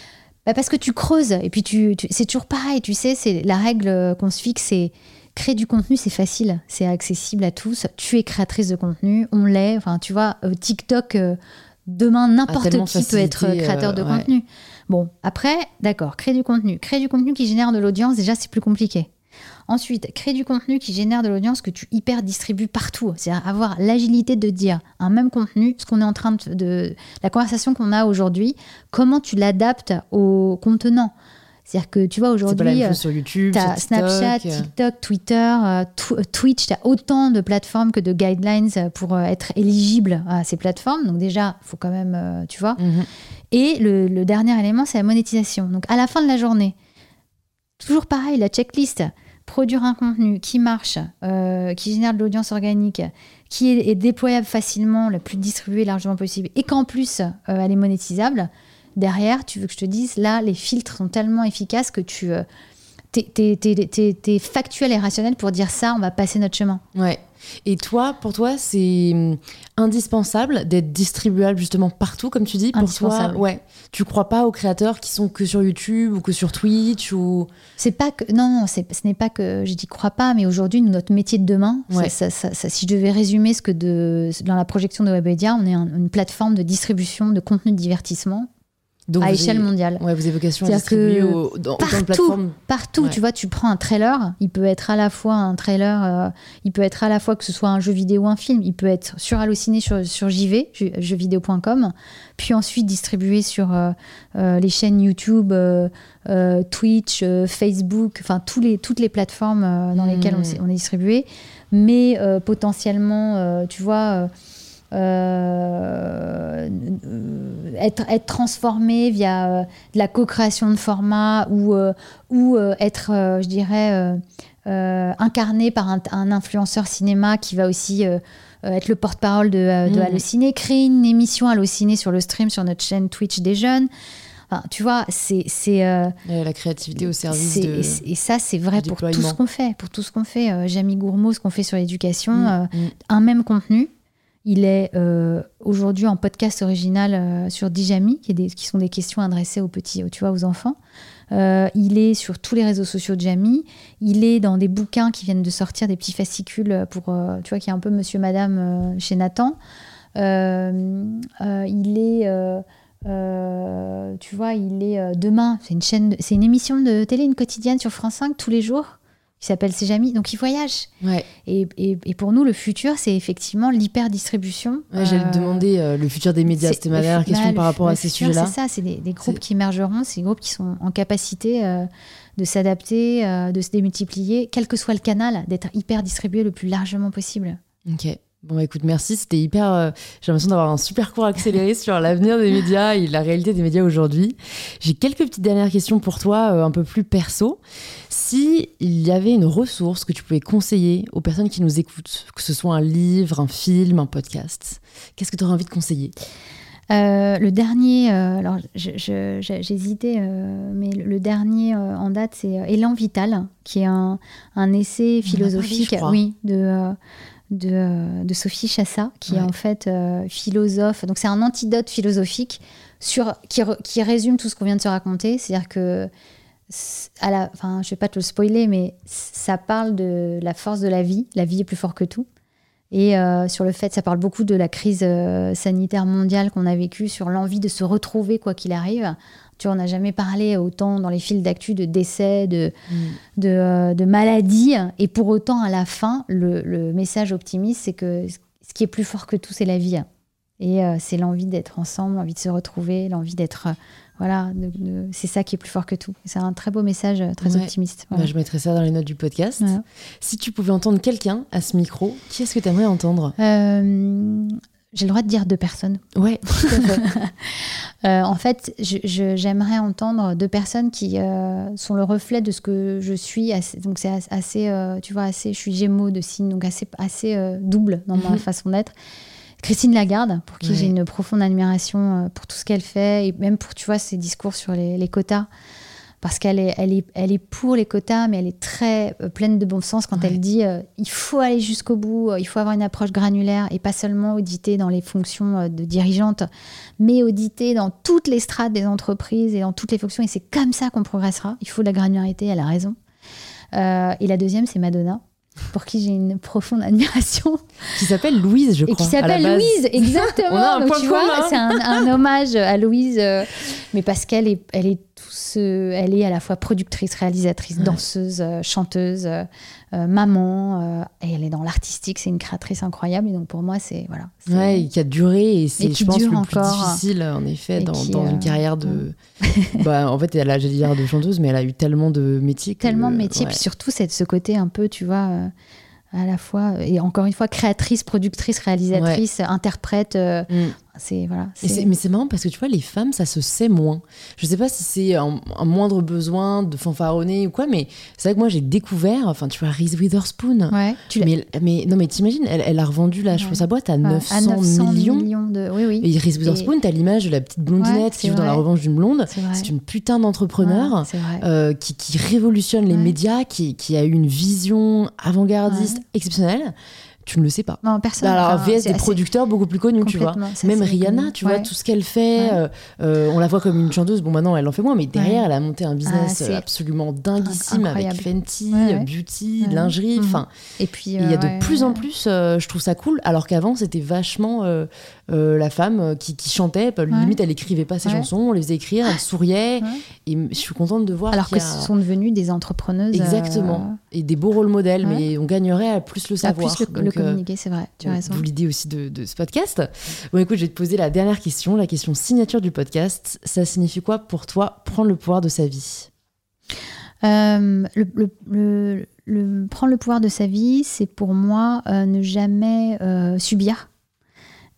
Speaker 2: Bah parce que tu creuses et puis tu, c'est toujours pareil, tu sais, c'est la règle qu'on se fixe, c'est créer du contenu, c'est facile, c'est accessible à tous. Tu es créatrice de contenu, on l'est. Enfin, tu vois, euh, TikTok, euh, Demain, n'importe qui peut être créateur de euh, contenu. Bon, après, d'accord, créer du contenu. Créer du contenu qui génère de l'audience, déjà, c'est plus compliqué. Ensuite, créer du contenu qui génère de l'audience que tu hyper distribues partout. C'est-à-dire avoir l'agilité de dire un même contenu, ce qu'on est en train de. la conversation qu'on a aujourd'hui, comment tu l'adaptes au contenant. C'est-à-dire que tu vois aujourd'hui,
Speaker 1: euh, YouTube,
Speaker 2: as Snapchat, euh. TikTok, Twitter, euh, Twitch, tu as autant de plateformes que de guidelines pour être éligible à ces plateformes. Donc déjà, il faut quand même, tu vois. Mhm. Et le, dernier élément, c'est la monétisation. Donc à la fin de la journée, toujours pareil, la checklist, produire un contenu qui marche, qui génère de l'audience organique, qui est, déployable facilement, le plus distribué largement possible, et qu'en plus, elle est monétisable derrière, tu veux que je te dise, là, les filtres sont tellement efficaces que tu euh, es, factuel et rationnel pour dire ça, on va passer notre chemin.
Speaker 1: Ouais. Et toi, pour toi, c'est hum, indispensable d'être distribuable justement partout, comme tu dis? Pour toi, ouais. Tu crois pas aux créateurs qui sont que sur YouTube ou que sur Twitch ou?
Speaker 2: C'est pas que non, ce n'est pas que je dis crois pas, mais aujourd'hui notre métier de demain, ça, si je devais résumer ce que de, dans la projection de Webedia, on est une plateforme de distribution de contenu de divertissement à échelle mondiale.
Speaker 1: Ouais, vous avez vocation à distribuer au, dans,
Speaker 2: partout, Partout, tu vois, tu prends un trailer, il peut être à la fois un trailer, euh, il peut être à la fois que ce soit un jeu vidéo ou un film, il peut être sur Allociné, sur, sur JV, jeuxvideo.com, puis ensuite distribué sur euh, euh, les chaînes YouTube, Twitch, Facebook, enfin les, toutes les plateformes dans lesquelles on, hmm. on, est distribué, mais potentiellement, tu vois euh, être, être transformé via euh, de la co-création de format ou, euh, ou être, je dirais, incarné par un, influenceur cinéma qui va aussi être le porte-parole de, de mmh. Allociné, créer une émission Allociné sur le stream sur notre chaîne Twitch des jeunes. Enfin, tu vois, c'est
Speaker 1: la créativité au service de
Speaker 2: et, ça c'est vrai pour tout ce qu'on fait, pour tout ce qu'on fait. Jamie Gourmaud, ce qu'on fait sur l'éducation, mmh, mmh. un même contenu, il est euh, aujourd'hui en podcast original euh, sur Dijami, qui, sont des questions adressées aux petits, tu vois, aux enfants. Euh, il est sur tous les réseaux sociaux de Jamie. Il est dans des bouquins qui viennent de sortir, des petits fascicules pour, tu vois, qui est un peu Monsieur, Madame chez Nathan. il est, tu vois, il est demain. C'est une chaîne, c'est une émission de télé, une quotidienne sur France 5 tous les jours qui s'appelle Ses Amis. Donc, il voyage.
Speaker 1: Ouais.
Speaker 2: Et, et, pour nous, le futur, c'est effectivement l'hyper-distribution.
Speaker 1: Ouais, J'allais te euh, demander euh, le futur des médias. C'était ma dernière question par rapport à ces sujets-là.
Speaker 2: C'est ça, c'est des, groupes qui émergeront, c'est des groupes qui sont en capacité euh, de s'adapter, de se démultiplier, quel que soit le canal, d'être hyper distribué le plus largement possible.
Speaker 1: Ok. Bon, écoute, merci. C'était hyper. Euh, j'ai l'impression d'avoir un super cours accéléré sur l'avenir des médias et la réalité des médias aujourd'hui. J'ai quelques petites dernières questions pour toi, euh, un peu plus perso. Si il y avait une ressource que tu pouvais conseiller aux personnes qui nous écoutent, que ce soit un livre, un film, un podcast, qu'est-ce que tu aurais envie de conseiller?
Speaker 2: Euh, le dernier, alors j'hésitais, mais le dernier en date, c'est Élan Vital, qui est un, un essai philosophique, oui, de de, Sophie Chassa, qui est en fait euh, philosophe. Donc c'est un antidote philosophique sur, qui, résume tout ce qu'on vient de se raconter. C'est-à-dire que, à la, enfin, je vais pas te le spoiler, mais ça parle de la force de la vie. La vie est plus forte que tout. Et euh, sur le fait, ça parle beaucoup de la crise euh, sanitaire mondiale qu'on a vécue, sur l'envie de se retrouver quoi qu'il arrive. Tu vois, on n'a jamais parlé autant dans les fils d'actu de décès, de,
Speaker 1: Mm.
Speaker 2: de, euh, de maladies. Et pour autant, à la fin, le, le message optimiste, c'est que ce qui est plus fort que tout, c'est la vie. Et euh, c'est l'envie d'être ensemble, l'envie de se retrouver, l'envie d'être. euh, voilà, c'est ça qui est plus fort que tout. C'est un très beau message, très
Speaker 1: Ouais.
Speaker 2: optimiste.
Speaker 1: Bah, je mettrai ça dans les notes du podcast.
Speaker 2: Voilà.
Speaker 1: Si tu pouvais entendre quelqu'un à ce micro, qui est-ce que tu aimerais entendre
Speaker 2: J'ai le droit de dire deux personnes.
Speaker 1: Ouais.
Speaker 2: Euh, en fait, j'aimerais entendre deux personnes qui euh, sont le reflet de ce que je suis. assez- donc c'est as- assez, euh, tu vois, assez. Je suis Gémeaux de signe, donc assez, assez double dans ma
Speaker 1: Mhm.
Speaker 2: façon d'être. Christine Lagarde, pour qui
Speaker 1: Ouais.
Speaker 2: j'ai une profonde admiration pour tout ce qu'elle fait et même pour, tu vois, ses discours sur les, les quotas. Parce qu'elle est, elle est, elle est pour les quotas, mais elle est très euh, pleine de bon sens quand
Speaker 1: Ouais.
Speaker 2: elle dit euh, il faut aller jusqu'au bout, euh, il faut avoir une approche granulaire et pas seulement auditer dans les fonctions euh, de dirigeante, mais auditer dans toutes les strates des entreprises et dans toutes les fonctions. Et c'est comme ça qu'on progressera. Il faut de la granularité, elle a raison. Euh, et la deuxième, c'est Madonna, pour qui j'ai une profonde admiration.
Speaker 1: qui s'appelle Louise, je
Speaker 2: Et
Speaker 1: crois.
Speaker 2: qui
Speaker 1: à la
Speaker 2: s'appelle. Louise, exactement.
Speaker 1: On a un
Speaker 2: Donc,
Speaker 1: point
Speaker 2: tu vois, c'est un, un hommage à Louise, euh, mais parce qu'elle est, elle est ce- elle est à la fois productrice, réalisatrice,
Speaker 1: Ouais.
Speaker 2: danseuse, euh, chanteuse, euh, euh, maman, et elle est dans l'artistique. C'est une créatrice incroyable. Et donc pour moi, c'est voilà. c'est-
Speaker 1: Ouais, et qui a duré, et c'est, je pense, le
Speaker 2: encore.
Speaker 1: plus difficile, en effet,
Speaker 2: Et
Speaker 1: dans,
Speaker 2: qui,
Speaker 1: dans une carrière de. bah, en fait, elle a, j'allais dire de chanteuse, mais elle a eu tellement de métiers.
Speaker 2: tellement de métiers,
Speaker 1: ouais.
Speaker 2: puis surtout c'est ce côté un peu, tu vois, à la fois et encore une fois créatrice, productrice, réalisatrice, interprète. euh,
Speaker 1: Mm.
Speaker 2: C'est voilà.
Speaker 1: Et c'est- mais c'est marrant parce que tu vois, les femmes, ça se sait moins. Je sais pas si c'est un, un moindre besoin de fanfaronner ou quoi, mais c'est vrai que moi j'ai découvert, enfin tu vois, Reese Witherspoon.
Speaker 2: Ouais. Tu
Speaker 1: Mais, mais non, mais t'imagines, elle, elle a revendu la je
Speaker 2: Ouais.
Speaker 1: sa boîte à
Speaker 2: à
Speaker 1: 900,
Speaker 2: 900
Speaker 1: millions.
Speaker 2: de. Oui, oui.
Speaker 1: Et Reese Witherspoon, t'as l'image de la petite blondinette
Speaker 2: Ouais,
Speaker 1: qui joue dans la revanche d'une blonde.
Speaker 2: C'est
Speaker 1: une putain d'entrepreneur.
Speaker 2: Ouais,
Speaker 1: euh, qui, qui révolutionne les
Speaker 2: Ouais.
Speaker 1: médias, qui, qui a eu une vision avant-gardiste
Speaker 2: Ouais.
Speaker 1: exceptionnelle, tu ne le sais pas.
Speaker 2: Non, personne.
Speaker 1: Alors,
Speaker 2: enfin,
Speaker 1: VS des producteurs beaucoup plus connus, tu vois. Même Rihanna, tu vois,
Speaker 2: Ouais.
Speaker 1: tout ce qu'elle fait,
Speaker 2: Ouais.
Speaker 1: euh, euh, on la voit comme une chanteuse. Bon, maintenant, elle en fait moins, mais derrière,
Speaker 2: Ouais.
Speaker 1: elle a monté un business
Speaker 2: Ah, c'est
Speaker 1: euh, absolument dinguissime avec. Fenty, beauty, lingerie.
Speaker 2: Mhm.
Speaker 1: Enfin,
Speaker 2: Et puis.
Speaker 1: il y a de plus en plus, euh, je trouve ça cool, alors qu'avant, c'était vachement la femme qui, qui chantait. bah, Limite, elle écrivait pas ses chansons, on les faisait écrire, elle souriait. Et je suis contente de voir
Speaker 2: Alors que
Speaker 1: a-
Speaker 2: ce sont devenues des entrepreneuses.
Speaker 1: Exactement. Et des beaux rôles modèles, mais on gagnerait à plus le savoir. Euh,
Speaker 2: communiquer, c'est vrai. Tu as
Speaker 1: donc,
Speaker 2: raison.
Speaker 1: D'où l'idée aussi de, de ce podcast. Bon, écoute, je vais te poser la dernière question, la question signature du podcast. Ça signifie quoi pour toi prendre le pouvoir de sa vie?
Speaker 2: Euh, le, le- le- le- prendre le pouvoir de sa vie, c'est pour moi euh, ne jamais euh, subir.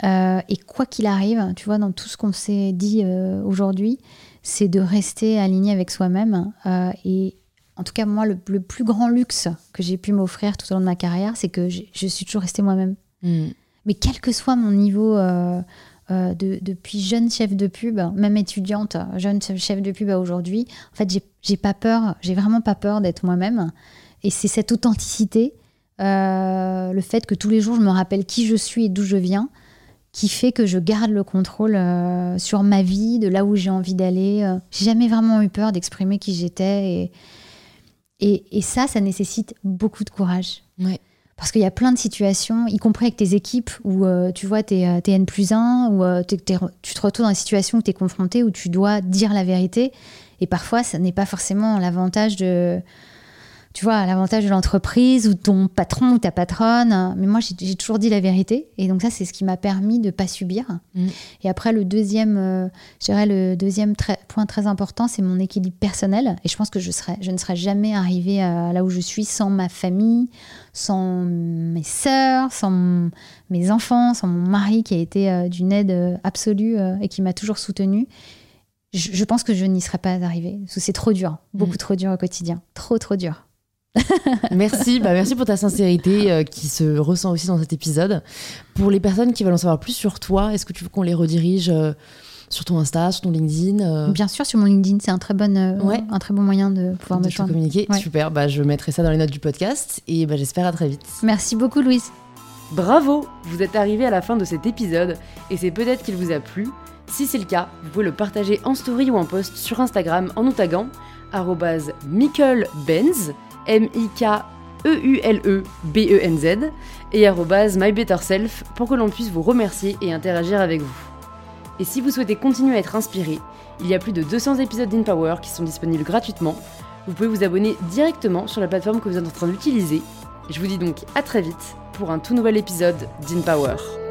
Speaker 2: Euh, et quoi qu'il arrive, tu vois, dans tout ce qu'on s'est dit euh, aujourd'hui, c'est de rester aligné avec soi-même. Euh, et en tout cas, moi, le, le plus grand luxe que j'ai pu m'offrir tout au long de ma carrière, c'est que je suis toujours restée moi-même.
Speaker 1: Hmm.
Speaker 2: Mais quel que soit mon niveau euh, euh, de, depuis jeune chef de pub, même étudiante, jeune chef de pub à aujourd'hui, en fait, j'ai- pas peur, j'ai vraiment pas peur d'être moi-même. Et c'est cette authenticité, euh, le fait que tous les jours je me rappelle qui je suis et d'où je viens, qui fait que je garde le contrôle sur ma vie, de là où j'ai envie d'aller. J'ai jamais vraiment eu peur d'exprimer qui j'étais. Et, et, et ça, ça nécessite beaucoup de courage.
Speaker 1: Ouais.
Speaker 2: Parce qu'il y a plein de situations, y compris avec tes équipes, où euh, tu vois, t'es es N plus 1, où euh, tu te retrouves dans une situation où tu es confronté, où tu dois dire la vérité. Et parfois, ça n'est pas forcément l'avantage de. Tu vois, l'avantage de l'entreprise ou ton patron ou ta patronne. Mais moi, j'ai toujours dit la vérité. Et donc, ça, c'est ce qui m'a permis de pas subir.
Speaker 1: Mm.
Speaker 2: Et après, le deuxième, euh, je dirais le deuxième point très important, c'est mon équilibre personnel. Et je pense que je, serais, je ne serais jamais arrivée à là où je suis sans ma famille, sans mes sœurs, sans mon- mes enfants, sans mon mari qui a été euh, d'une aide euh, absolue euh, et qui m'a toujours soutenue. Je, pense que je n'y serais pas arrivée. Parce que C'est trop dur, beaucoup
Speaker 1: Mm.
Speaker 2: trop dur au quotidien. Trop, trop dur.
Speaker 1: Merci, bah merci pour ta sincérité euh, qui se ressent aussi dans cet épisode. Pour les personnes qui veulent en savoir plus sur toi, est-ce que tu veux qu'on les redirige euh, sur ton Insta, sur ton LinkedIn euh,
Speaker 2: Bien sûr, sur mon LinkedIn, c'est un, très bon, euh,
Speaker 1: Ouais.
Speaker 2: un très bon moyen de pouvoir
Speaker 1: de
Speaker 2: me
Speaker 1: te
Speaker 2: joindre.
Speaker 1: communiquer
Speaker 2: Ouais.
Speaker 1: Super, bah, je mettrai ça dans les notes du podcast et bah, j'espère à très vite.
Speaker 2: Merci beaucoup, Louise.
Speaker 1: Bravo Vous êtes arrivé à la fin de cet épisode et c'est peut-être qu'il vous a plu. Si c'est le cas, vous pouvez le partager en story ou en post sur Instagram en nous taguant mickelbenz, M-I-K-E-U-L-E-B-E-N-Z et mybetterself pour que l'on puisse vous remercier et interagir avec vous. Et si vous souhaitez continuer à être inspiré, Il y a plus de 200 épisodes d'InPower qui sont disponibles gratuitement. Vous pouvez vous abonner directement sur la plateforme que vous êtes en train d'utiliser. Je vous dis donc à très vite pour un tout nouvel épisode d'InPower.